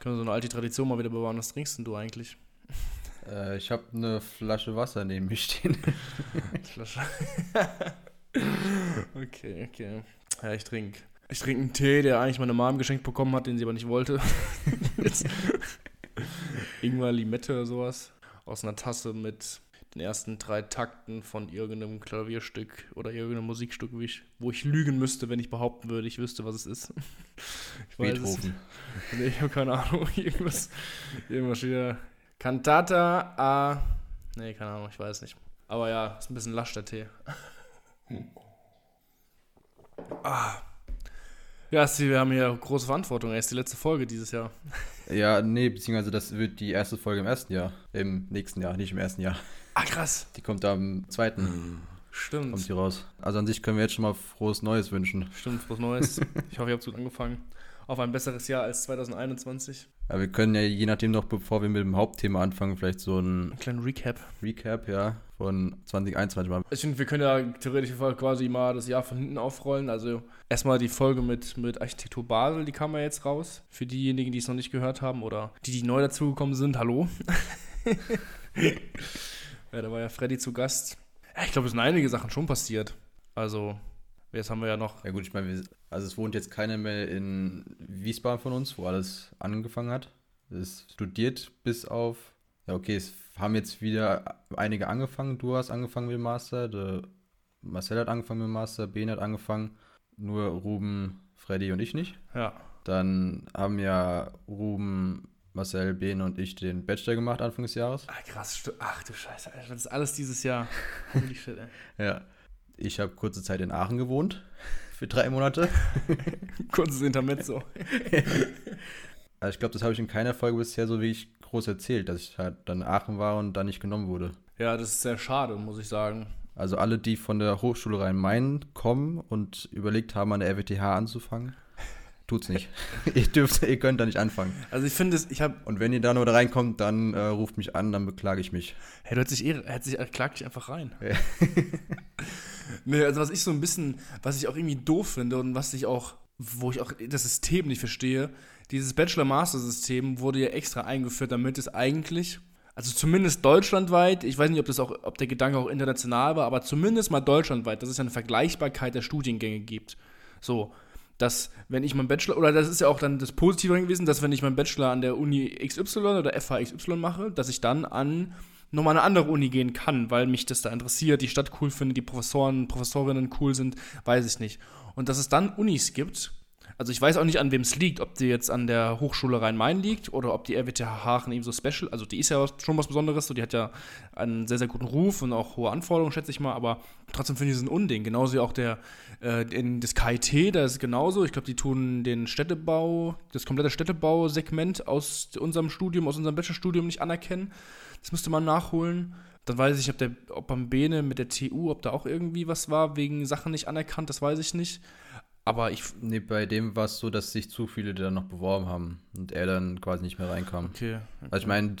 Können wir so eine alte Tradition mal wieder bewahren. Was trinkst denn du eigentlich? Äh, ich habe eine Flasche Wasser neben mir stehen. Flasche. okay, okay. Ja, ich trinke. Ich trinke einen Tee, der eigentlich meine Mom geschenkt bekommen hat, den sie aber nicht wollte. Ingwer, Limette oder sowas. Aus einer Tasse mit den ersten drei Takten von irgendeinem Klavierstück oder irgendeinem Musikstück, wo ich, wo ich lügen müsste, wenn ich behaupten würde, ich wüsste, was es ist. Ich weiß Beethoven. Es, nee, ich habe keine Ahnung. Irgendwas, irgendwas wieder. Cantata a. Nee, keine Ahnung, ich weiß nicht. Aber ja, ist ein bisschen lasch der Tee. Ah. Ja, Sie, wir haben hier große Verantwortung. Er ist die letzte Folge dieses Jahr. Ja, nee, beziehungsweise das wird die erste Folge im ersten Jahr. Im nächsten Jahr, nicht im ersten Jahr. Ah, krass. Die kommt am zweiten. Stimmt. Kommt die raus. Also an sich können wir jetzt schon mal frohes Neues wünschen. Stimmt, frohes Neues. ich hoffe, ihr habt gut angefangen. Auf ein besseres Jahr als 2021. Ja, wir können ja je nachdem noch, bevor wir mit dem Hauptthema anfangen, vielleicht so ein Ein kleiner Recap. Recap, ja, von 2021 machen. Ich finde, wir können ja theoretisch quasi mal das Jahr von hinten aufrollen. Also erstmal die Folge mit, mit Architektur Basel, die kam ja jetzt raus. Für diejenigen, die es noch nicht gehört haben oder die, die neu dazugekommen sind, hallo. ja, da war ja Freddy zu Gast. Ja, ich glaube, es sind einige Sachen schon passiert. Also, jetzt haben wir ja noch. Ja gut, ich meine, also es wohnt jetzt keiner mehr in Wiesbaden von uns, wo alles angefangen hat. Es studiert bis auf, ja okay, es haben jetzt wieder einige angefangen. Du hast angefangen mit dem Master, der Marcel hat angefangen mit dem Master, Ben hat angefangen, nur Ruben, Freddy und ich nicht. Ja, Dann haben ja Ruben, Marcel, Ben und ich den Bachelor gemacht Anfang des Jahres. Ah, krass. Ach du Scheiße, Alter. Das ist alles dieses Jahr. Holy shit, ey. Ja. Ich habe kurze Zeit in Aachen gewohnt, für drei Monate. Kurzes Intermezzo. Also ich glaube, das habe ich in keiner Folge bisher so wirklich groß erzählt, dass ich halt dann in Aachen war und dann nicht genommen wurde. Ja, das ist sehr schade, muss ich sagen. Also alle, die von der Hochschule Rhein-Main kommen und überlegt haben, an der RWTH anzufangen, tut's nicht. ihr dürft, ihr könnt da nicht anfangen. Also ich finde es, ich habe, Und wenn ihr da nur da reinkommt, dann äh, ruft mich an, dann beklage ich mich. hey, du hättest dich, eh, hättest dich, klag dich einfach rein. Nee, also was ich so ein bisschen, was ich auch irgendwie doof finde und was ich auch, wo ich auch das System nicht verstehe, dieses Bachelor-Master-System wurde ja extra eingeführt, damit es eigentlich, also zumindest deutschlandweit, ich weiß nicht, ob das auch, ob der Gedanke auch international war, aber zumindest mal deutschlandweit, dass es ja eine Vergleichbarkeit der Studiengänge gibt. So, dass wenn ich meinen Bachelor, oder das ist ja auch dann das Positive gewesen, dass wenn ich meinen Bachelor an der Uni XY oder FH XY mache, dass ich dann an nochmal eine andere Uni gehen kann, weil mich das da interessiert, die Stadt cool finde, die Professoren, Professorinnen cool sind, weiß ich nicht. Und dass es dann Unis gibt, also ich weiß auch nicht, an wem es liegt, ob die jetzt an der Hochschule Rhein-Main liegt oder ob die RWTH Aachen eben so special, also die ist ja schon was Besonderes, so die hat ja einen sehr, sehr guten Ruf und auch hohe Anforderungen, schätze ich mal, aber trotzdem finde ich es ein Unding. Genauso wie auch der, äh, in das KIT, da ist es genauso. Ich glaube, die tun den Städtebau, das komplette Städtebausegment aus unserem Studium, aus unserem Bachelorstudium nicht anerkennen. Das müsste man nachholen. Dann weiß ich, ob, der, ob am Bene mit der TU, ob da auch irgendwie was war, wegen Sachen nicht anerkannt, das weiß ich nicht. Aber ich. Nee, bei dem war es so, dass sich zu viele dann noch beworben haben und er dann quasi nicht mehr reinkam. Okay. Also ich meine,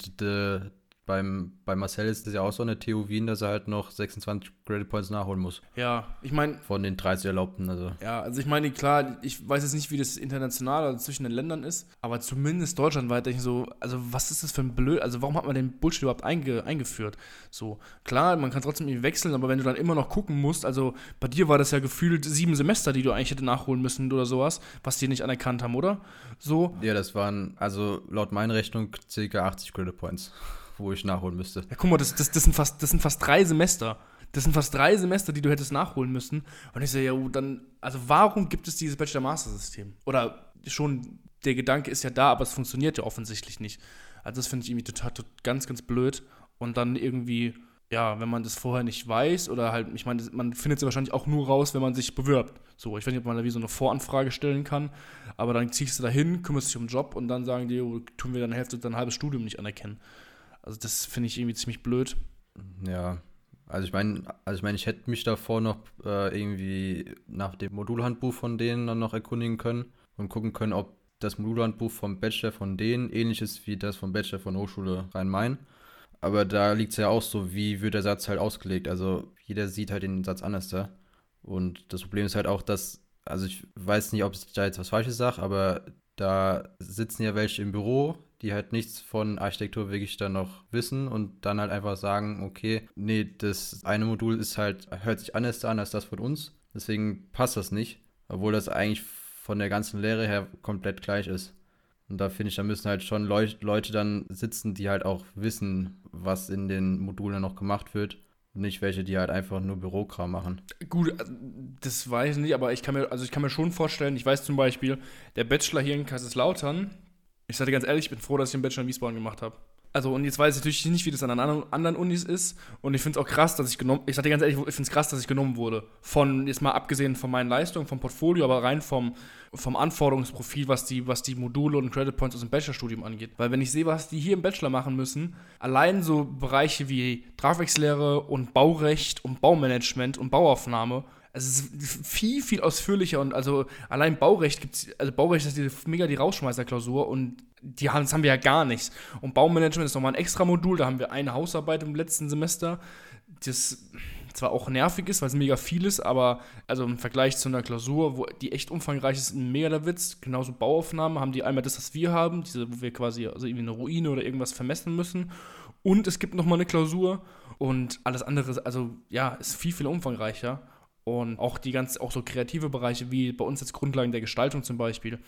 beim, bei Marcel ist es ja auch so eine TU Wien, dass er halt noch 26 Credit Points nachholen muss. Ja, ich meine, Von den 30 erlaubten, also. Ja, also ich meine, klar, ich weiß jetzt nicht, wie das international oder zwischen den Ländern ist, aber zumindest deutschlandweit denke ich so, also was ist das für ein Blöd, also warum hat man den Bullshit überhaupt einge, eingeführt? So, klar, man kann trotzdem irgendwie wechseln, aber wenn du dann immer noch gucken musst, also bei dir war das ja gefühlt sieben Semester, die du eigentlich hätte nachholen müssen oder sowas, was die nicht anerkannt haben, oder? So, Ja, das waren, also laut meiner Rechnung, ca. 80 Credit Points, wo ich nachholen müsste. ja guck mal, das, das, das, sind fast, das sind fast drei Semester. Das sind fast drei Semester, die du hättest nachholen müssen. Und ich so, ja, dann, also warum gibt es dieses Bachelor-Master-System? Oder schon, der Gedanke ist ja da, aber es funktioniert ja offensichtlich nicht. Also das finde ich irgendwie total, total ganz, ganz blöd. Und dann irgendwie, ja, wenn man das vorher nicht weiß oder halt, ich meine, man findet es wahrscheinlich auch nur raus, wenn man sich bewirbt. So, ich weiß nicht, ob man da wie so eine Voranfrage stellen kann, aber dann ziehst du da hin, kümmerst dich um den Job und dann sagen die, jo, tun wir deine Hälfte, dein halbes Studium nicht anerkennen. Also das finde ich irgendwie ziemlich blöd. Ja, also ich meine, also ich meine, ich hätte mich davor noch äh, irgendwie nach dem Modulhandbuch von denen dann noch erkundigen können und gucken können, ob das Modulhandbuch vom Bachelor von denen ähnlich ist wie das vom Bachelor von Hochschule Rhein-Main. Aber da liegt es ja auch so, wie wird der Satz halt ausgelegt. Also jeder sieht halt den Satz anders da. Und das Problem ist halt auch, dass, also ich weiß nicht, ob ich da jetzt was Falsches sage, aber da sitzen ja welche im Büro, die halt nichts von Architektur wirklich dann noch wissen und dann halt einfach sagen, okay, nee, das eine Modul ist halt, hört sich anders an als das von uns, deswegen passt das nicht, obwohl das eigentlich von der ganzen Lehre her komplett gleich ist. Und da finde ich, da müssen halt schon Leu Leute dann sitzen, die halt auch wissen, was in den Modulen noch gemacht wird. Nicht welche, die halt einfach nur Bürokram machen. Gut, äh, das weiß ich nicht, aber ich kann mir, also ich kann mir schon vorstellen, ich weiß zum Beispiel, der Bachelor hier in Kaiserslautern, ich sage dir ganz ehrlich, ich bin froh, dass ich den Bachelor in Wiesbaden gemacht habe. Also, und jetzt weiß ich natürlich nicht, wie das an anderen, Unis ist. Und ich finde es auch krass, dass ich genommen, ich sage dir ganz ehrlich, ich finde es krass, dass ich genommen wurde. Von, jetzt mal abgesehen von meinen Leistungen, vom Portfolio, aber rein vom, vom Anforderungsprofil, was die, was die Module und Credit Points aus dem Bachelorstudium angeht. Weil wenn ich sehe, was die hier im Bachelor machen müssen, allein so Bereiche wie Tragwerkslehre und Baurecht und Baumanagement und Bauaufnahme, es ist viel, viel ausführlicher und also allein Baurecht gibt es, also Baurecht ist die, mega die Rausschmeißerklausur und die haben, das haben wir ja gar nichts. Und Baumanagement ist nochmal ein extra Modul, da haben wir eine Hausarbeit im letzten Semester, das zwar auch nervig ist, weil es mega viel ist, aber also im Vergleich zu einer Klausur, wo die echt umfangreich ist, ein mega der Witz. Genauso Bauaufnahmen haben die einmal das, was wir haben, diese, wo wir quasi also irgendwie eine Ruine oder irgendwas vermessen müssen. Und es gibt nochmal eine Klausur und alles andere, also ja, ist viel, viel umfangreicher. Und auch die ganz, auch so kreative Bereiche, wie bei uns jetzt Grundlagen der Gestaltung zum Beispiel.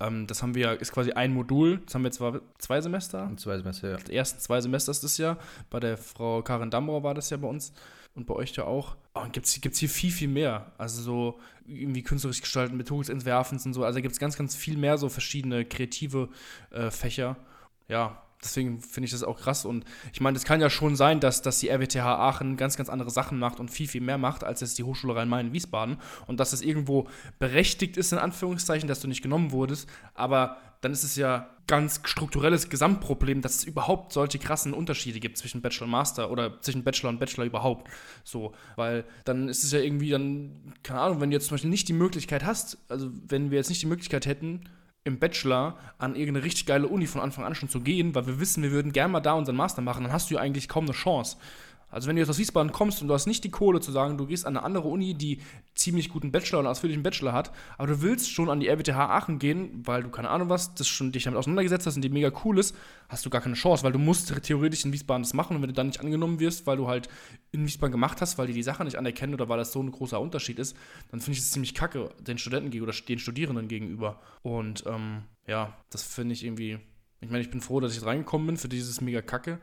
Ähm, das haben wir, ist quasi ein Modul. Das haben wir zwar zwei Semester. Zwei Semester, ja. Die ersten zwei Semester ist das ja. Bei der Frau Karin Dambrau war das ja bei uns. Und bei euch ja auch. Oh, und gibt es hier viel, viel mehr. Also so irgendwie künstlerisch gestalten, des Entwerfens und so. Also gibt es ganz, ganz viel mehr so verschiedene kreative äh, Fächer. Ja, deswegen finde ich das auch krass. Und ich meine, es kann ja schon sein, dass, dass die RWTH Aachen ganz, ganz andere Sachen macht und viel, viel mehr macht, als jetzt die Hochschule Rhein-Main-Wiesbaden. Und dass es irgendwo berechtigt ist, in Anführungszeichen, dass du nicht genommen wurdest. Aber dann ist es ja ganz strukturelles Gesamtproblem, dass es überhaupt solche krassen Unterschiede gibt zwischen Bachelor und Master oder zwischen Bachelor und Bachelor überhaupt. So, weil dann ist es ja irgendwie dann, keine Ahnung, wenn du jetzt zum Beispiel nicht die Möglichkeit hast, also wenn wir jetzt nicht die Möglichkeit hätten, im Bachelor an irgendeine richtig geile Uni von Anfang an schon zu gehen, weil wir wissen, wir würden gerne mal da unseren Master machen, dann hast du ja eigentlich kaum eine Chance. Also wenn du jetzt aus Wiesbaden kommst und du hast nicht die Kohle zu sagen, du gehst an eine andere Uni, die ziemlich guten Bachelor oder ausführlichen Bachelor hat, aber du willst schon an die RWTH Aachen gehen, weil du keine Ahnung was, das schon dich damit auseinandergesetzt hast und die mega cool ist, hast du gar keine Chance, weil du musst theoretisch in Wiesbaden das machen und wenn du dann nicht angenommen wirst, weil du halt in Wiesbaden gemacht hast, weil die die Sache nicht anerkennen oder weil das so ein großer Unterschied ist, dann finde ich es ziemlich kacke den Studenten gegenüber oder den Studierenden gegenüber. Und ähm, ja, das finde ich irgendwie, ich meine, ich bin froh, dass ich reingekommen bin für dieses mega kacke.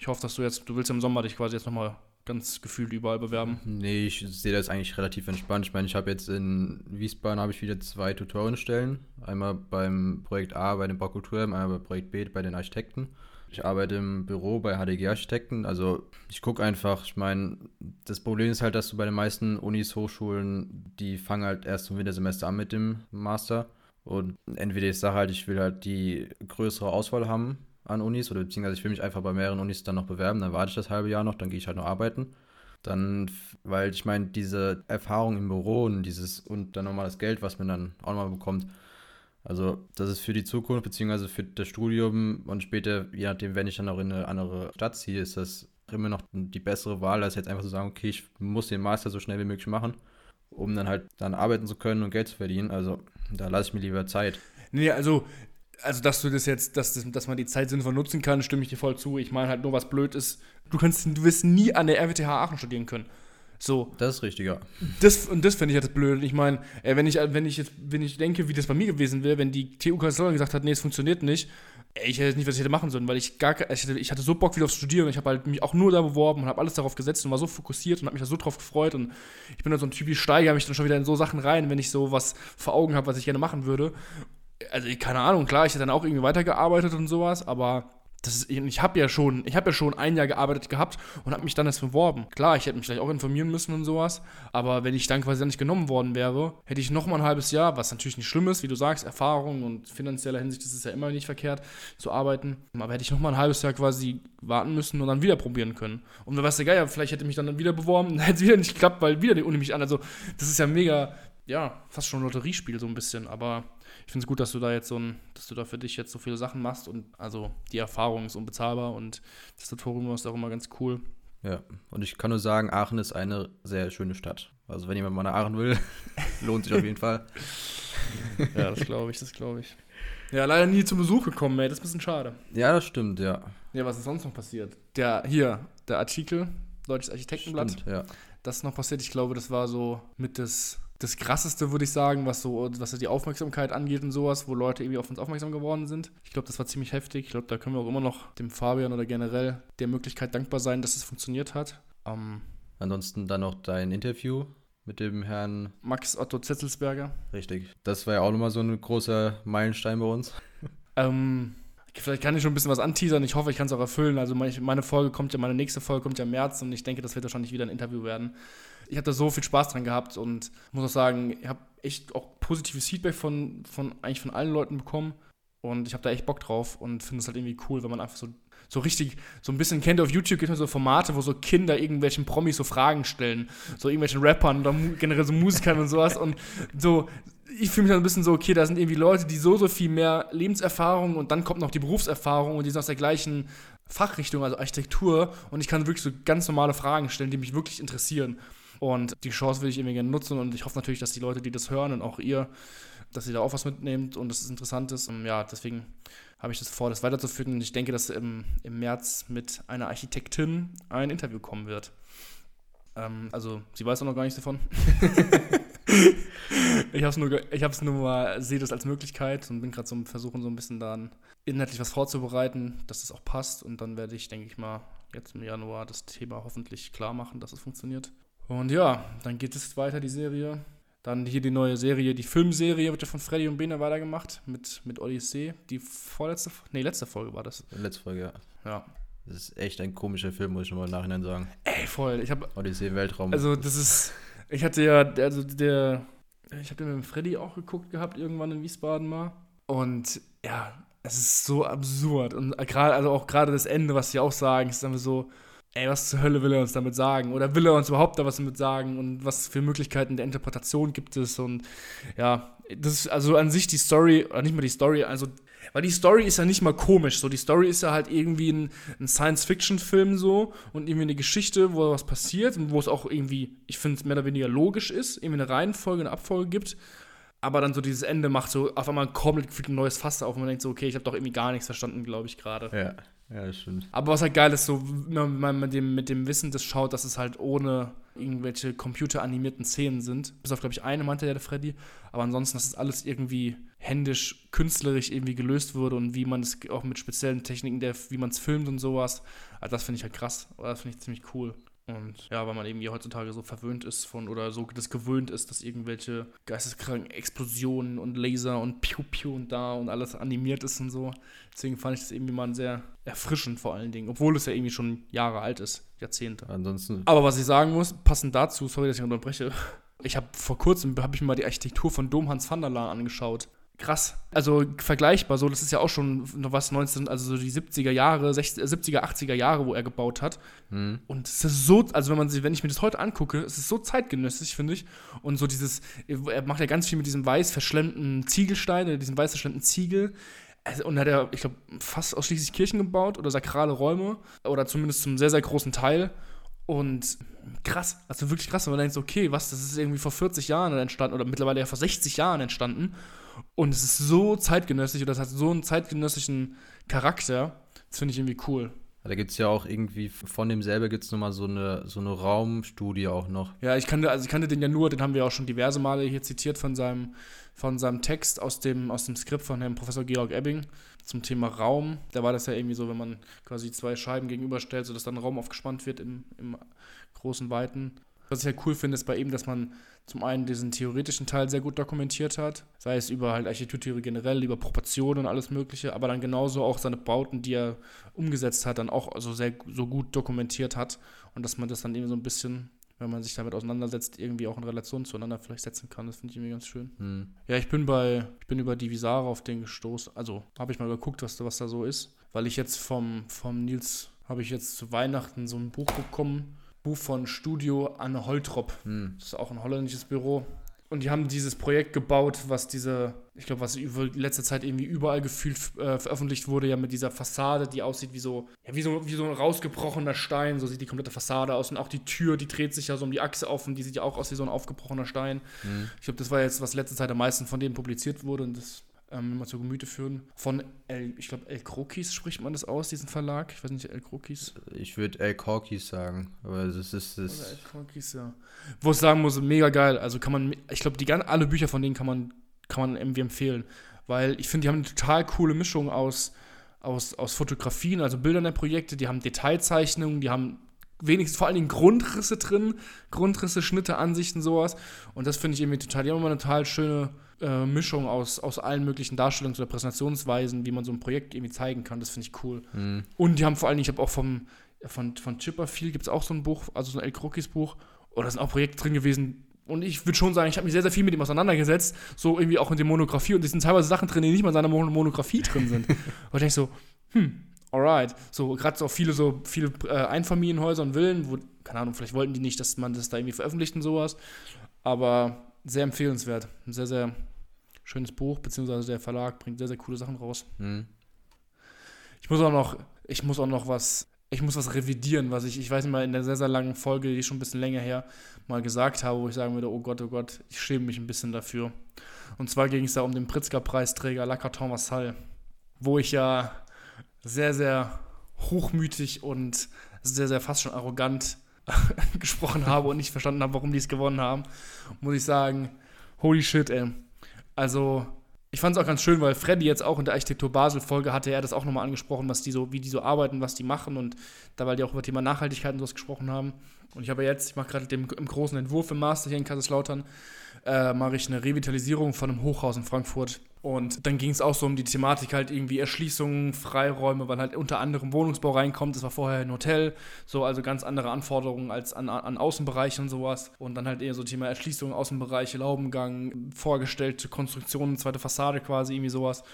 Ich hoffe, dass du jetzt, du willst im Sommer dich quasi jetzt nochmal ganz gefühlt überall bewerben. Nee, ich sehe das eigentlich relativ entspannt. Ich meine, ich habe jetzt in Wiesbaden habe ich wieder zwei Tutorenstellen. Einmal beim Projekt A bei den Baukulturen, einmal bei Projekt B bei den Architekten. Ich arbeite im Büro bei HDG Architekten. Also ich gucke einfach, ich meine, das Problem ist halt, dass du bei den meisten Unis, Hochschulen, die fangen halt erst zum Wintersemester an mit dem Master. Und entweder ich sage halt, ich will halt die größere Auswahl haben an Unis oder beziehungsweise ich will mich einfach bei mehreren Unis dann noch bewerben, dann warte ich das halbe Jahr noch, dann gehe ich halt noch arbeiten. Dann, weil ich meine, diese Erfahrung im Büro und dieses und dann nochmal das Geld, was man dann auch nochmal bekommt, also das ist für die Zukunft, beziehungsweise für das Studium und später, je nachdem, wenn ich dann auch in eine andere Stadt ziehe, ist das immer noch die bessere Wahl, als jetzt einfach zu sagen, okay, ich muss den Master so schnell wie möglich machen, um dann halt dann arbeiten zu können und Geld zu verdienen. Also da lasse ich mir lieber Zeit. Nee, also also dass du das jetzt, dass, das, dass man die Zeit sinnvoll nutzen kann, stimme ich dir voll zu. Ich meine halt nur, was blöd ist, du kannst, du wirst nie an der RWTH Aachen studieren können. So. Das ist richtig, ja. Das, und das finde ich halt das Blöde. Ich meine, wenn ich, wenn ich jetzt, wenn ich denke, wie das bei mir gewesen wäre, wenn die TU Kaiserslautern gesagt hat, nee, es funktioniert nicht, ich hätte nicht, was ich hätte machen sollen, weil ich gar ich hatte, ich hatte so Bock wieder aufs Studieren ich habe halt mich auch nur da beworben und habe alles darauf gesetzt und war so fokussiert und habe mich da so drauf gefreut und ich bin dann so ein typisch Steiger mich dann schon wieder in so Sachen rein, wenn ich so was vor Augen habe, was ich gerne machen würde also keine Ahnung, klar, ich hätte dann auch irgendwie weitergearbeitet und sowas, aber das ist, ich habe ja schon, ich habe ja schon ein Jahr gearbeitet gehabt und habe mich dann erst beworben. Klar, ich hätte mich vielleicht auch informieren müssen und sowas, aber wenn ich dann quasi nicht genommen worden wäre, hätte ich noch mal ein halbes Jahr, was natürlich nicht schlimm ist, wie du sagst, Erfahrung und finanzieller Hinsicht ist es ja immer nicht verkehrt zu arbeiten, aber hätte ich noch mal ein halbes Jahr quasi warten müssen und dann wieder probieren können. Und dann weißt du, geil, vielleicht hätte ich mich dann wieder beworben, dann hätte es wieder nicht geklappt, weil wieder die Uni mich an. Also, das ist ja mega, ja, fast schon ein Lotteriespiel so ein bisschen, aber ich finde es gut, dass du da jetzt so ein, dass du da für dich jetzt so viele Sachen machst und also die Erfahrung ist unbezahlbar und das Tutorium ist auch immer ganz cool. Ja, und ich kann nur sagen, Aachen ist eine sehr schöne Stadt. Also wenn jemand mal nach Aachen will, lohnt sich auf jeden Fall. ja, das glaube ich, das glaube ich. Ja, leider nie zum Besuch gekommen, ey. Das ist ein bisschen schade. Ja, das stimmt, ja. Ja, was ist sonst noch passiert? Der, hier, der Artikel, Deutsches Architektenblatt. Stimmt, ja. Das ist noch passiert. Ich glaube, das war so mit das, das krasseste, würde ich sagen, was so, was die Aufmerksamkeit angeht und sowas, wo Leute irgendwie auf uns aufmerksam geworden sind. Ich glaube, das war ziemlich heftig. Ich glaube, da können wir auch immer noch dem Fabian oder generell der Möglichkeit dankbar sein, dass es funktioniert hat. Ähm, Ansonsten dann noch dein Interview mit dem Herrn. Max Otto Zetzelsberger. Richtig. Das war ja auch nochmal so ein großer Meilenstein bei uns. Ähm, vielleicht kann ich schon ein bisschen was anteasern. Ich hoffe, ich kann es auch erfüllen. Also meine Folge kommt ja, meine nächste Folge kommt ja im März und ich denke, das wird wahrscheinlich wieder ein Interview werden. Ich habe da so viel Spaß dran gehabt und muss auch sagen, ich habe echt auch positives Feedback von, von eigentlich von allen Leuten bekommen. Und ich habe da echt Bock drauf und finde es halt irgendwie cool, wenn man einfach so so richtig, so ein bisschen kennt auf YouTube gibt es so Formate, wo so Kinder irgendwelchen Promis so Fragen stellen, so irgendwelchen Rappern oder generell so Musikern und sowas und so, ich fühle mich dann ein bisschen so, okay, da sind irgendwie Leute, die so, so viel mehr Lebenserfahrung und dann kommt noch die Berufserfahrung und die sind aus der gleichen Fachrichtung, also Architektur und ich kann wirklich so ganz normale Fragen stellen, die mich wirklich interessieren. Und die Chance will ich irgendwie gerne nutzen und ich hoffe natürlich, dass die Leute, die das hören und auch ihr, dass ihr da auch was mitnehmt und dass es interessant ist. Und ja, deswegen habe ich das vor, das weiterzuführen. Und ich denke, dass im, im März mit einer Architektin ein Interview kommen wird. Ähm, also, sie weiß auch noch gar nichts davon. ich habe es nur, ich hab's nur mal, sehe das als Möglichkeit und bin gerade so versuchen, so ein bisschen dann inhaltlich was vorzubereiten, dass es auch passt. Und dann werde ich, denke ich mal, jetzt im Januar das Thema hoffentlich klar machen, dass es funktioniert. Und ja, dann geht es weiter, die Serie. Dann hier die neue Serie, die Filmserie wird ja von Freddy und Bene weitergemacht mit, mit Odyssee. Die vorletzte, nee, letzte Folge war das. Letzte Folge, ja. Ja. Das ist echt ein komischer Film, muss ich schon mal im Nachhinein sagen. Ey, voll. Ich habe Odyssee im Weltraum. Also, das ist. Ich hatte ja, also der. Ich habe den mit dem Freddy auch geguckt gehabt, irgendwann in Wiesbaden mal. Und ja, es ist so absurd. Und gerade, also auch gerade das Ende, was sie auch sagen, ist einfach so ey, was zur Hölle will er uns damit sagen? Oder will er uns überhaupt da was damit sagen? Und was für Möglichkeiten der Interpretation gibt es? Und ja, das ist also an sich die Story, oder nicht mal die Story, also, weil die Story ist ja nicht mal komisch, so, die Story ist ja halt irgendwie ein, ein Science-Fiction-Film so und irgendwie eine Geschichte, wo was passiert und wo es auch irgendwie, ich finde, mehr oder weniger logisch ist, irgendwie eine Reihenfolge, eine Abfolge gibt. Aber dann so dieses Ende macht so auf einmal komplett gefühlt ein neues Fass auf und man denkt so, okay, ich habe doch irgendwie gar nichts verstanden, glaube ich, gerade. Ja. Ja, das stimmt. Aber was halt geil ist, so, wenn man mit dem, mit dem Wissen das schaut, dass es halt ohne irgendwelche computeranimierten Szenen sind. Bis auf, glaube ich, eine meinte ja der Freddy. Aber ansonsten, dass es alles irgendwie händisch, künstlerisch irgendwie gelöst wurde und wie man es auch mit speziellen Techniken, der, wie man es filmt und sowas. Also das finde ich halt krass. Das finde ich ziemlich cool. Und ja, weil man eben hier heutzutage so verwöhnt ist von oder so das gewöhnt ist, dass irgendwelche geisteskranken Explosionen und Laser und Piu Piu und da und alles animiert ist und so. Deswegen fand ich das irgendwie mal sehr erfrischend vor allen Dingen, obwohl es ja irgendwie schon Jahre alt ist, Jahrzehnte. Ansonsten. Aber was ich sagen muss, passend dazu, sorry, dass ich unterbreche, ich habe vor kurzem habe ich mir mal die Architektur von Dom Hans van der Laan angeschaut krass. Also vergleichbar, so, das ist ja auch schon noch was 19, also so die 70er Jahre, 60, 70er, 80er Jahre, wo er gebaut hat. Mhm. Und es ist so, also wenn man wenn ich mir das heute angucke, es ist so zeitgenössisch, finde ich. Und so dieses, er macht ja ganz viel mit diesem weiß verschlemmten Ziegelstein, diesem weiß verschlemmten Ziegel. Also, und hat er, ich glaube, fast ausschließlich Kirchen gebaut oder sakrale Räume. Oder zumindest zum sehr, sehr großen Teil. Und krass, also wirklich krass, wenn man denkt, okay, was, das ist irgendwie vor 40 Jahren entstanden oder mittlerweile ja vor 60 Jahren entstanden. Und es ist so zeitgenössisch oder das hat so einen zeitgenössischen Charakter. Das finde ich irgendwie cool. Da gibt es ja auch irgendwie, von dem selber gibt es nochmal so eine, so eine Raumstudie auch noch. Ja, ich kannte, also ich kannte den ja nur, den haben wir auch schon diverse Male hier zitiert von seinem, von seinem Text aus dem, aus dem Skript von Herrn Professor Georg Ebbing zum Thema Raum. Da war das ja irgendwie so, wenn man quasi zwei Scheiben gegenüberstellt, sodass dann Raum aufgespannt wird im, im großen Weiten. Was ich halt cool finde, ist bei ihm, dass man zum einen diesen theoretischen Teil sehr gut dokumentiert hat, sei es über halt Architekturtheorie generell, über Proportionen und alles Mögliche, aber dann genauso auch seine Bauten, die er umgesetzt hat, dann auch so sehr so gut dokumentiert hat und dass man das dann eben so ein bisschen, wenn man sich damit auseinandersetzt, irgendwie auch in Relation zueinander vielleicht setzen kann. Das finde ich irgendwie ganz schön. Hm. Ja, ich bin bei, ich bin über die Visare auf den gestoßen, also habe ich mal geguckt, was, was da so ist, weil ich jetzt vom, vom Nils habe ich jetzt zu Weihnachten so ein Buch bekommen Buch von Studio Anne Holtrop. Hm. Das ist auch ein holländisches Büro. Und die haben dieses Projekt gebaut, was diese, ich glaube, was über letzte Zeit irgendwie überall gefühlt äh, veröffentlicht wurde, ja mit dieser Fassade, die aussieht wie so, ja, wie so, wie so ein rausgebrochener Stein. So sieht die komplette Fassade aus. Und auch die Tür, die dreht sich ja so um die Achse auf und die sieht ja auch aus wie so ein aufgebrochener Stein. Mhm. Ich glaube, das war jetzt, was letzte Zeit am meisten von denen publiziert wurde. Und das ähm, mal zu Gemüte führen. Von, El, ich glaube, El Krokis spricht man das aus, diesen Verlag. Ich weiß nicht, El Krokis. Ich würde El Krokis sagen, aber das ist das. Oder El Krokis, ja. Wo ich sagen muss, mega geil. Also kann man, ich glaube, die alle Bücher von denen kann man, kann man irgendwie empfehlen. Weil ich finde, die haben eine total coole Mischung aus, aus, aus Fotografien, also Bildern der Projekte, die haben Detailzeichnungen, die haben wenigstens vor allen Dingen Grundrisse drin, Grundrisse, Schnitte, Ansichten, sowas. Und das finde ich irgendwie total, die haben immer eine total schöne äh, Mischung aus, aus allen möglichen Darstellungs- oder Präsentationsweisen, wie man so ein Projekt irgendwie zeigen kann. Das finde ich cool. Mhm. Und die haben vor allen Dingen, ich habe auch vom, von, von Chipperfield gibt es auch so ein Buch, also so ein El Krokis Buch. Und da sind auch Projekte drin gewesen, und ich würde schon sagen, ich habe mich sehr, sehr viel mit ihm auseinandergesetzt, so irgendwie auch in der Monografie. Und es sind teilweise Sachen drin, die nicht mal in seiner Monografie drin sind. und ich denke so, hm, alright. So, gerade so viele so viele äh, Einfamilienhäuser und Villen, wo, keine Ahnung, vielleicht wollten die nicht, dass man das da irgendwie veröffentlicht und sowas. Aber sehr empfehlenswert. Ein sehr, sehr schönes Buch, beziehungsweise der Verlag bringt sehr, sehr coole Sachen raus. Mhm. Ich muss auch noch, ich muss auch noch was, ich muss was revidieren, was ich, ich weiß nicht mal, in der sehr, sehr langen Folge, die schon ein bisschen länger her, mal gesagt habe, wo ich sagen würde, oh Gott, oh Gott, ich schäme mich ein bisschen dafür. Und zwar ging es da um den Pritzker-Preisträger Lacarton Vassal, wo ich ja sehr, sehr hochmütig und sehr, sehr fast schon arrogant gesprochen habe und nicht verstanden habe, warum die es gewonnen haben, muss ich sagen, holy shit, ey. Also, ich fand es auch ganz schön, weil Freddy jetzt auch in der Architektur Basel-Folge hatte er das auch nochmal angesprochen, was die so, wie die so arbeiten, was die machen und da, weil die auch über Thema Nachhaltigkeit und sowas gesprochen haben. Und ich habe jetzt, ich mache gerade im großen Entwurf im Master hier in Kaiserslautern, äh, mache ich eine Revitalisierung von einem Hochhaus in Frankfurt und dann ging es auch so um die Thematik halt irgendwie Erschließungen, Freiräume, weil halt unter anderem Wohnungsbau reinkommt. Das war vorher ein Hotel, so also ganz andere Anforderungen als an, an Außenbereiche und sowas. Und dann halt eher so Thema Erschließung, Außenbereiche, Laubengang, vorgestellte Konstruktionen, zweite Fassade quasi, irgendwie sowas.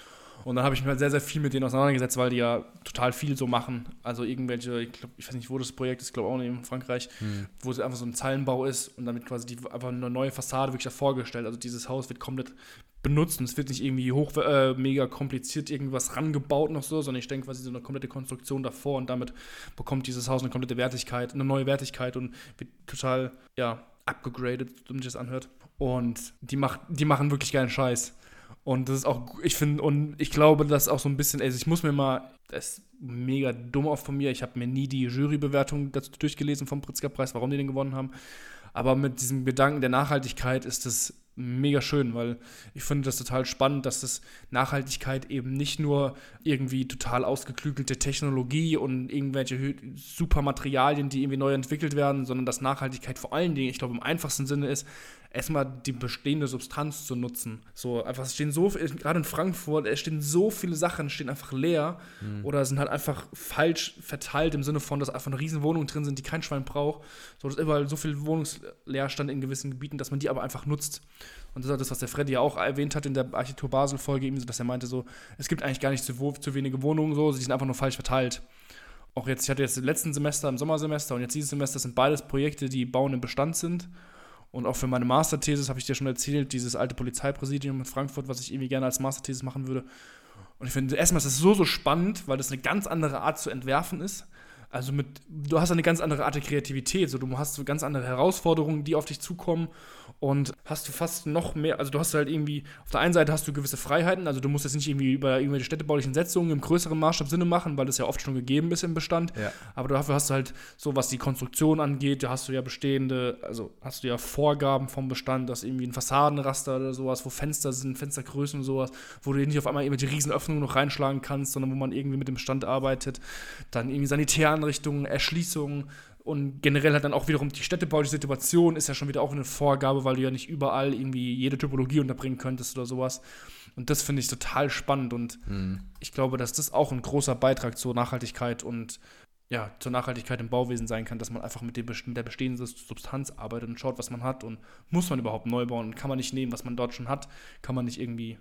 Und dann habe ich mich halt sehr, sehr viel mit denen auseinandergesetzt, weil die ja total viel so machen. Also irgendwelche, ich glaube, ich weiß nicht, wo das Projekt ist, ich glaube auch nicht in Frankreich, hm. wo es einfach so ein Zeilenbau ist und damit quasi die, einfach eine neue Fassade wirklich vorgestellt. Also dieses Haus wird komplett benutzt und es wird nicht irgendwie hoch, äh, mega kompliziert irgendwas rangebaut noch so, sondern ich denke quasi so eine komplette Konstruktion davor und damit bekommt dieses Haus eine komplette Wertigkeit, eine neue Wertigkeit und wird total, ja, abgegradet, so wie das anhört. Und die, macht, die machen wirklich geilen Scheiß. Und das ist auch, ich finde, und ich glaube, das ist auch so ein bisschen, also ich muss mir mal, das ist mega dumm auch von mir, ich habe mir nie die Jurybewertung dazu durchgelesen vom Pritzker-Preis, warum die den gewonnen haben. Aber mit diesem Gedanken der Nachhaltigkeit ist das mega schön, weil ich finde das total spannend, dass das Nachhaltigkeit eben nicht nur irgendwie total ausgeklügelte Technologie und irgendwelche super Materialien, die irgendwie neu entwickelt werden, sondern dass Nachhaltigkeit vor allen Dingen, ich glaube, im einfachsten Sinne ist, erstmal die bestehende Substanz zu nutzen. So einfach, es stehen so, gerade in Frankfurt, es stehen so viele Sachen, stehen einfach leer mhm. oder sind halt einfach falsch verteilt im Sinne von, dass einfach eine riesen Wohnungen drin sind, die kein Schwein braucht. So, dass überall so viel Wohnungsleerstand in gewissen Gebieten, dass man die aber einfach nutzt. Und das ist das, was der Freddy ja auch erwähnt hat in der Architektur Basel-Folge, dass er meinte, so, es gibt eigentlich gar nicht zu, zu wenige Wohnungen, so, sie sind einfach nur falsch verteilt auch jetzt, ich hatte jetzt im letzten Semester, im Sommersemester und jetzt dieses Semester sind beides Projekte, die bauen im Bestand sind. Und auch für meine Masterthesis habe ich dir schon erzählt, dieses alte Polizeipräsidium in Frankfurt, was ich irgendwie gerne als Masterthesis machen würde. Und ich finde, erstmal ist das so, so spannend, weil das eine ganz andere Art zu entwerfen ist. Also mit, du hast eine ganz andere Art der Kreativität, so du hast so ganz andere Herausforderungen, die auf dich zukommen und hast du fast noch mehr, also du hast halt irgendwie, auf der einen Seite hast du gewisse Freiheiten, also du musst jetzt nicht irgendwie über irgendwelche städtebaulichen Setzungen im größeren Maßstab Sinne machen, weil das ja oft schon gegeben ist im Bestand, ja. aber dafür hast du halt so, was die Konstruktion angeht, da hast du ja bestehende, also hast du ja Vorgaben vom Bestand, dass irgendwie ein Fassadenraster oder sowas, wo Fenster sind, Fenstergrößen und sowas, wo du nicht auf einmal irgendwelche Riesenöffnungen noch reinschlagen kannst, sondern wo man irgendwie mit dem Bestand arbeitet, dann irgendwie Sanitäreinrichtungen, Erschließungen, und generell hat dann auch wiederum die städtebauliche Situation ist ja schon wieder auch eine Vorgabe, weil du ja nicht überall irgendwie jede Typologie unterbringen könntest oder sowas. Und das finde ich total spannend und mhm. ich glaube, dass das auch ein großer Beitrag zur Nachhaltigkeit und ja, zur Nachhaltigkeit im Bauwesen sein kann, dass man einfach mit, dem, mit der bestehenden Substanz arbeitet und schaut, was man hat und muss man überhaupt neu bauen und kann man nicht nehmen, was man dort schon hat, kann man nicht irgendwie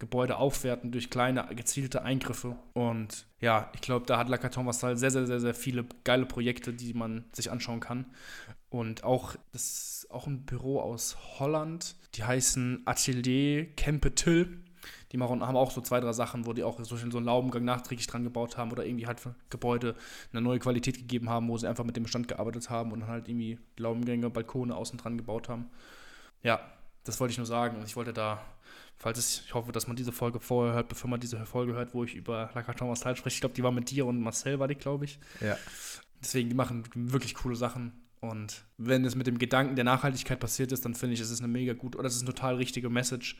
Gebäude aufwerten durch kleine, gezielte Eingriffe. Und ja, ich glaube, da hat Lacaton Vassal sehr, sehr, sehr, sehr viele geile Projekte, die man sich anschauen kann. Und auch, das ist auch ein Büro aus Holland. Die heißen Atelier Kempe-Till. Die machen, haben auch so zwei, drei Sachen, wo die auch so einen Laubengang nachträglich dran gebaut haben oder irgendwie halt Gebäude eine neue Qualität gegeben haben, wo sie einfach mit dem Bestand gearbeitet haben und dann halt irgendwie Laubengänge, Balkone außen dran gebaut haben. Ja, das wollte ich nur sagen. Und ich wollte da, falls es, ich hoffe, dass man diese Folge vorher hört, bevor man diese Folge hört, wo ich über La Carton Marcel spreche. Ich glaube, die war mit dir und Marcel, war die, glaube ich. Ja. Deswegen, die machen wirklich coole Sachen. Und wenn es mit dem Gedanken der Nachhaltigkeit passiert ist, dann finde ich, es ist eine mega gut, oder es ist eine total richtige Message,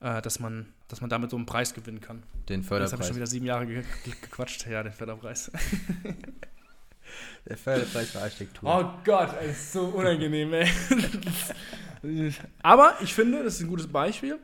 äh, dass, man, dass man damit so einen Preis gewinnen kann. Den Förderpreis. Jetzt habe ich schon wieder sieben Jahre ge ge gequatscht. Ja, den Förderpreis. der Förderpreis für Architektur. Oh Gott, ey, ist so unangenehm, ey. Aber ich finde, das ist ein gutes Beispiel.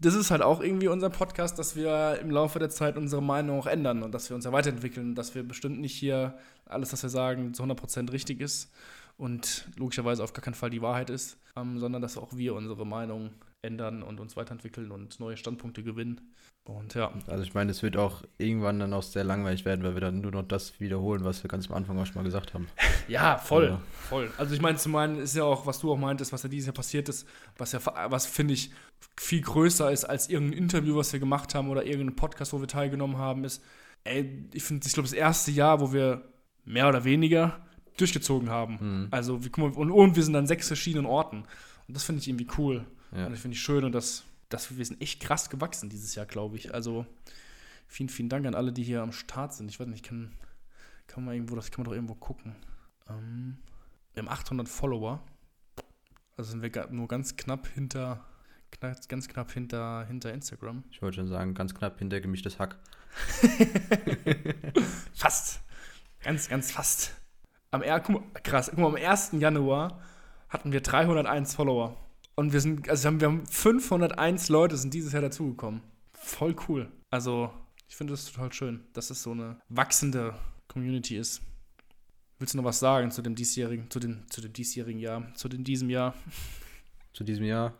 Das ist halt auch irgendwie unser Podcast, dass wir im Laufe der Zeit unsere Meinung auch ändern und dass wir uns ja weiterentwickeln, dass wir bestimmt nicht hier alles, was wir sagen, zu 100% richtig ist und logischerweise auf gar keinen Fall die Wahrheit ist, ähm, sondern dass auch wir unsere Meinung ändern und uns weiterentwickeln und neue Standpunkte gewinnen. Und ja. Also ich meine, es wird auch irgendwann dann auch sehr langweilig werden, weil wir dann nur noch das wiederholen, was wir ganz am Anfang auch schon mal gesagt haben. Ja, voll, ja. voll. Also ich meine, zum einen ist ja auch, was du auch meintest, was ja dieses Jahr passiert ist, was ja, was finde ich viel größer ist als irgendein Interview, was wir gemacht haben oder irgendein Podcast, wo wir teilgenommen haben, ist, ey, ich finde, ich glaube, das erste Jahr, wo wir mehr oder weniger durchgezogen haben. Mhm. Also, mal, und, und wir sind an sechs verschiedenen Orten. Und das finde ich irgendwie cool. Ja. Und das finde ich schön und das, das, wir sind echt krass gewachsen dieses Jahr, glaube ich. Also vielen, vielen Dank an alle, die hier am Start sind. Ich weiß nicht, kann, kann man irgendwo, das kann man doch irgendwo gucken. Ähm, wir haben 800 Follower. Also sind wir nur ganz knapp hinter, ganz knapp hinter, hinter Instagram. Ich wollte schon sagen, ganz knapp hinter gemischtes Hack. fast. Ganz, ganz fast. Am, krass, guck mal, am 1. Januar hatten wir 301 Follower. Und wir sind, also wir haben 501 Leute sind dieses Jahr dazugekommen. Voll cool. Also, ich finde das total schön, dass es so eine wachsende Community ist. Willst du noch was sagen zu dem diesjährigen, zu dem, zu dem diesjährigen Jahr, zu dem, diesem Jahr? Zu diesem Jahr